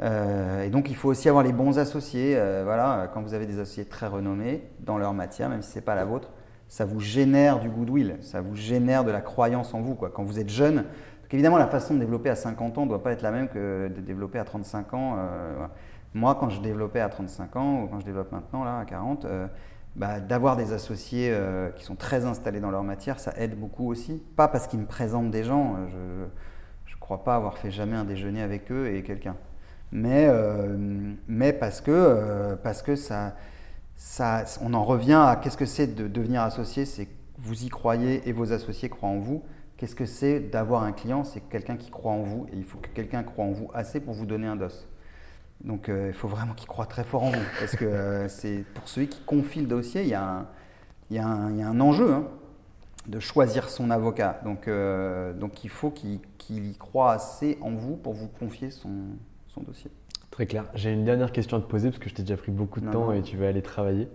et donc il faut aussi avoir les bons associés. voilà, quand vous avez des associés très renommés dans leur matière, même si ce n'est pas la vôtre, ça vous génère du goodwill, ça vous génère de la croyance en vous. Quand vous êtes jeune, évidemment la façon de développer à 50 ans ne doit pas être la même que de développer à 35 ans. Moi, quand je développais à 35 ans, ou quand je développe maintenant, là, à 40, euh, bah, d'avoir des associés euh, qui sont très installés dans leur matière, ça aide beaucoup aussi. Pas parce qu'ils me présentent des gens, euh, je ne crois pas avoir fait jamais un déjeuner avec eux et quelqu'un. Mais, mais parce que, parce que ça, on en revient à qu'est-ce que c'est de devenir associé, c'est vous y croyez et vos associés croient en vous. Qu'est-ce que c'est d'avoir un client? C'est quelqu'un qui croit en vous et il faut que quelqu'un croit en vous assez pour vous donner un dos. Donc euh, il faut vraiment qu'ils croient très fort en vous. Parce que euh, (laughs) c'est pour celui qui confie le dossier, il y a un, il y a un, il y a un enjeu hein, de choisir son avocat. Donc, euh, donc il faut qu'il qu croit assez en vous pour vous confier son, son dossier. Très clair. J'ai une dernière question à te poser parce que je t'ai déjà pris beaucoup de temps et tu vas aller travailler.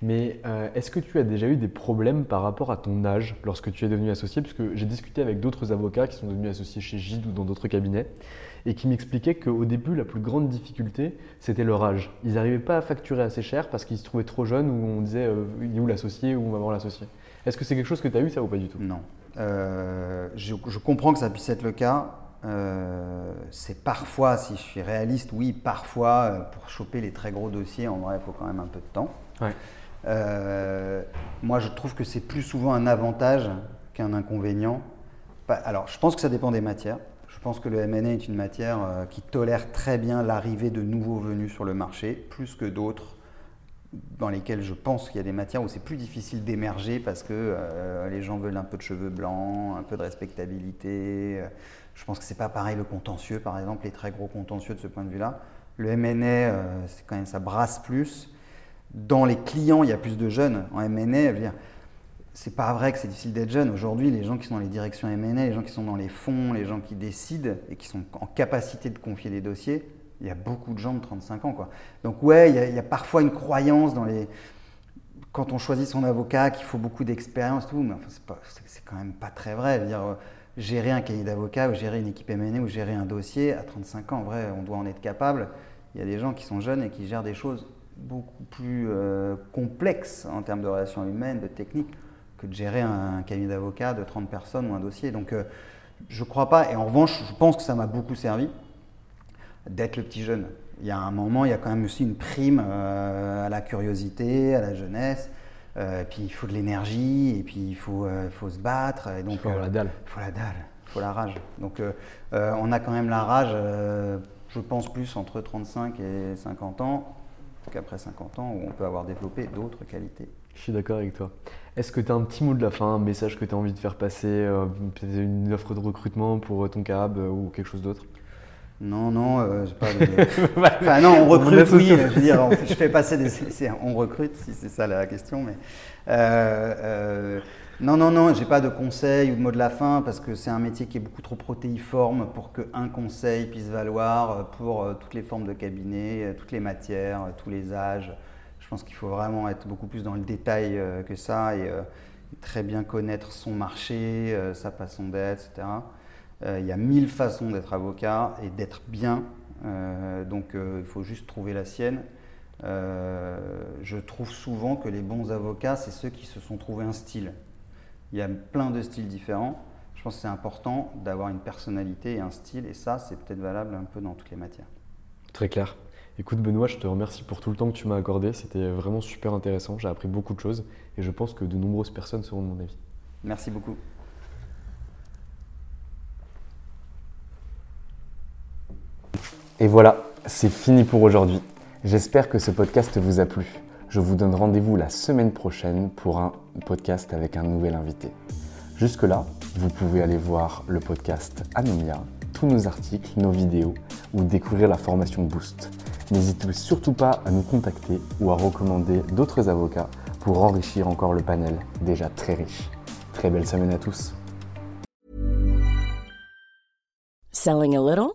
Mais est-ce que tu as déjà eu des problèmes par rapport à ton âge lorsque tu es devenu associé? Parce que j'ai discuté avec d'autres avocats qui sont devenus associés chez Gide ou dans d'autres cabinets et qui m'expliquaient qu'au début, la plus grande difficulté, c'était leur âge. Ils n'arrivaient pas à facturer assez cher parce qu'ils se trouvaient trop jeunes ou on disait euh, il est où l'associé ou on va voir l'associé. Est-ce que c'est quelque chose que tu as eu ça ou pas du tout? Non. Euh, je, comprends que ça puisse être le cas. Euh, c'est parfois, si je suis réaliste, oui, parfois, pour choper les très gros dossiers, en vrai, il faut quand même un peu de temps. moi, je trouve que c'est plus souvent un avantage qu'un inconvénient. Alors, je pense que ça dépend des matières. Je pense que le M&A est une matière euh, qui tolère très bien l'arrivée de nouveaux venus sur le marché, plus que d'autres dans lesquelles je pense qu'il y a des matières où c'est plus difficile d'émerger parce que euh, les gens veulent un peu de cheveux blancs, un peu de respectabilité. Je pense que c'est pas pareil le contentieux, par exemple, les très gros contentieux de ce point de vue-là. Le M&A, euh, c'est quand même ça brasse plus. Dans les clients, il y a plus de jeunes. En veux dire, c'est pas vrai que c'est difficile d'être jeune. Aujourd'hui, les gens qui sont dans les directions M&A, les gens qui sont dans les fonds, les gens qui décident et qui sont en capacité de confier des dossiers, il y a beaucoup de gens de 35 ans. Donc ouais, il y, a, parfois une croyance dans les... Quand on choisit son avocat, qu'il faut beaucoup d'expérience, tout, mais enfin, c'est, quand même pas très vrai. dire, gérer un cahier d'avocat ou gérer une équipe M&A ou gérer un dossier à 35 ans. En vrai, on doit en être capable. Il y a des gens qui sont jeunes et qui gèrent des choses beaucoup plus euh, complexes en termes de relations humaines, de techniques, que de gérer un, cahier d'avocat de 30 personnes ou un dossier. Donc, euh, je ne crois pas. Et en revanche, je pense que ça m'a beaucoup servi d'être le petit jeune. Il y a un moment, il y a quand même aussi une prime euh, à la curiosité, à la jeunesse. Euh, puis il faut de l'énergie, et puis il faut, euh, faut se battre. Et donc, il faut la dalle. Il faut la dalle, il faut la rage. Donc on a quand même la rage, je pense, plus entre 35 et 50 ans qu'après 50 ans, où on peut avoir développé d'autres qualités. Je suis d'accord avec toi. Est-ce que tu as un petit mot de la fin, un message que tu as envie de faire passer, une offre de recrutement pour ton cab ou quelque chose d'autre? Non, non, euh, pas (laughs) enfin, non, on recrute, oui, je veux dire, je fais passer des... On recrute, si c'est ça la question, mais... Euh, euh, non, non, non, j'ai pas de conseil ou de mot de la fin, parce que c'est un métier qui est beaucoup trop protéiforme pour qu'un conseil puisse valoir pour toutes les formes de cabinet, toutes les matières, tous les âges. Je pense qu'il faut vraiment être beaucoup plus dans le détail que ça et très bien connaître son marché, sa façon d'être, etc. Euh, il y a mille façons d'être avocat et d'être bien. Euh, donc euh, il faut juste trouver la sienne. je trouve souvent que les bons avocats, c'est ceux qui se sont trouvés un style. Il y a plein de styles différents. Je pense que c'est important d'avoir une personnalité et un style, et ça, c'est peut-être valable un peu dans toutes les matières. Très clair. Écoute Benoît, je te remercie pour tout le temps que tu m'as accordé. C'était vraiment super intéressant. J'ai appris beaucoup de choses et je pense que de nombreuses personnes seront de mon avis. Merci beaucoup. Et voilà, c'est fini pour aujourd'hui. J'espère que ce podcast vous a plu. Je vous donne rendez-vous la semaine prochaine pour un podcast avec un nouvel invité. Jusque-là, vous pouvez aller voir le podcast Anomia, tous nos articles, nos vidéos ou découvrir la formation Boost. N'hésitez surtout pas à nous contacter ou à recommander d'autres avocats pour enrichir encore le panel déjà très riche. Très belle semaine à tous. Selling a little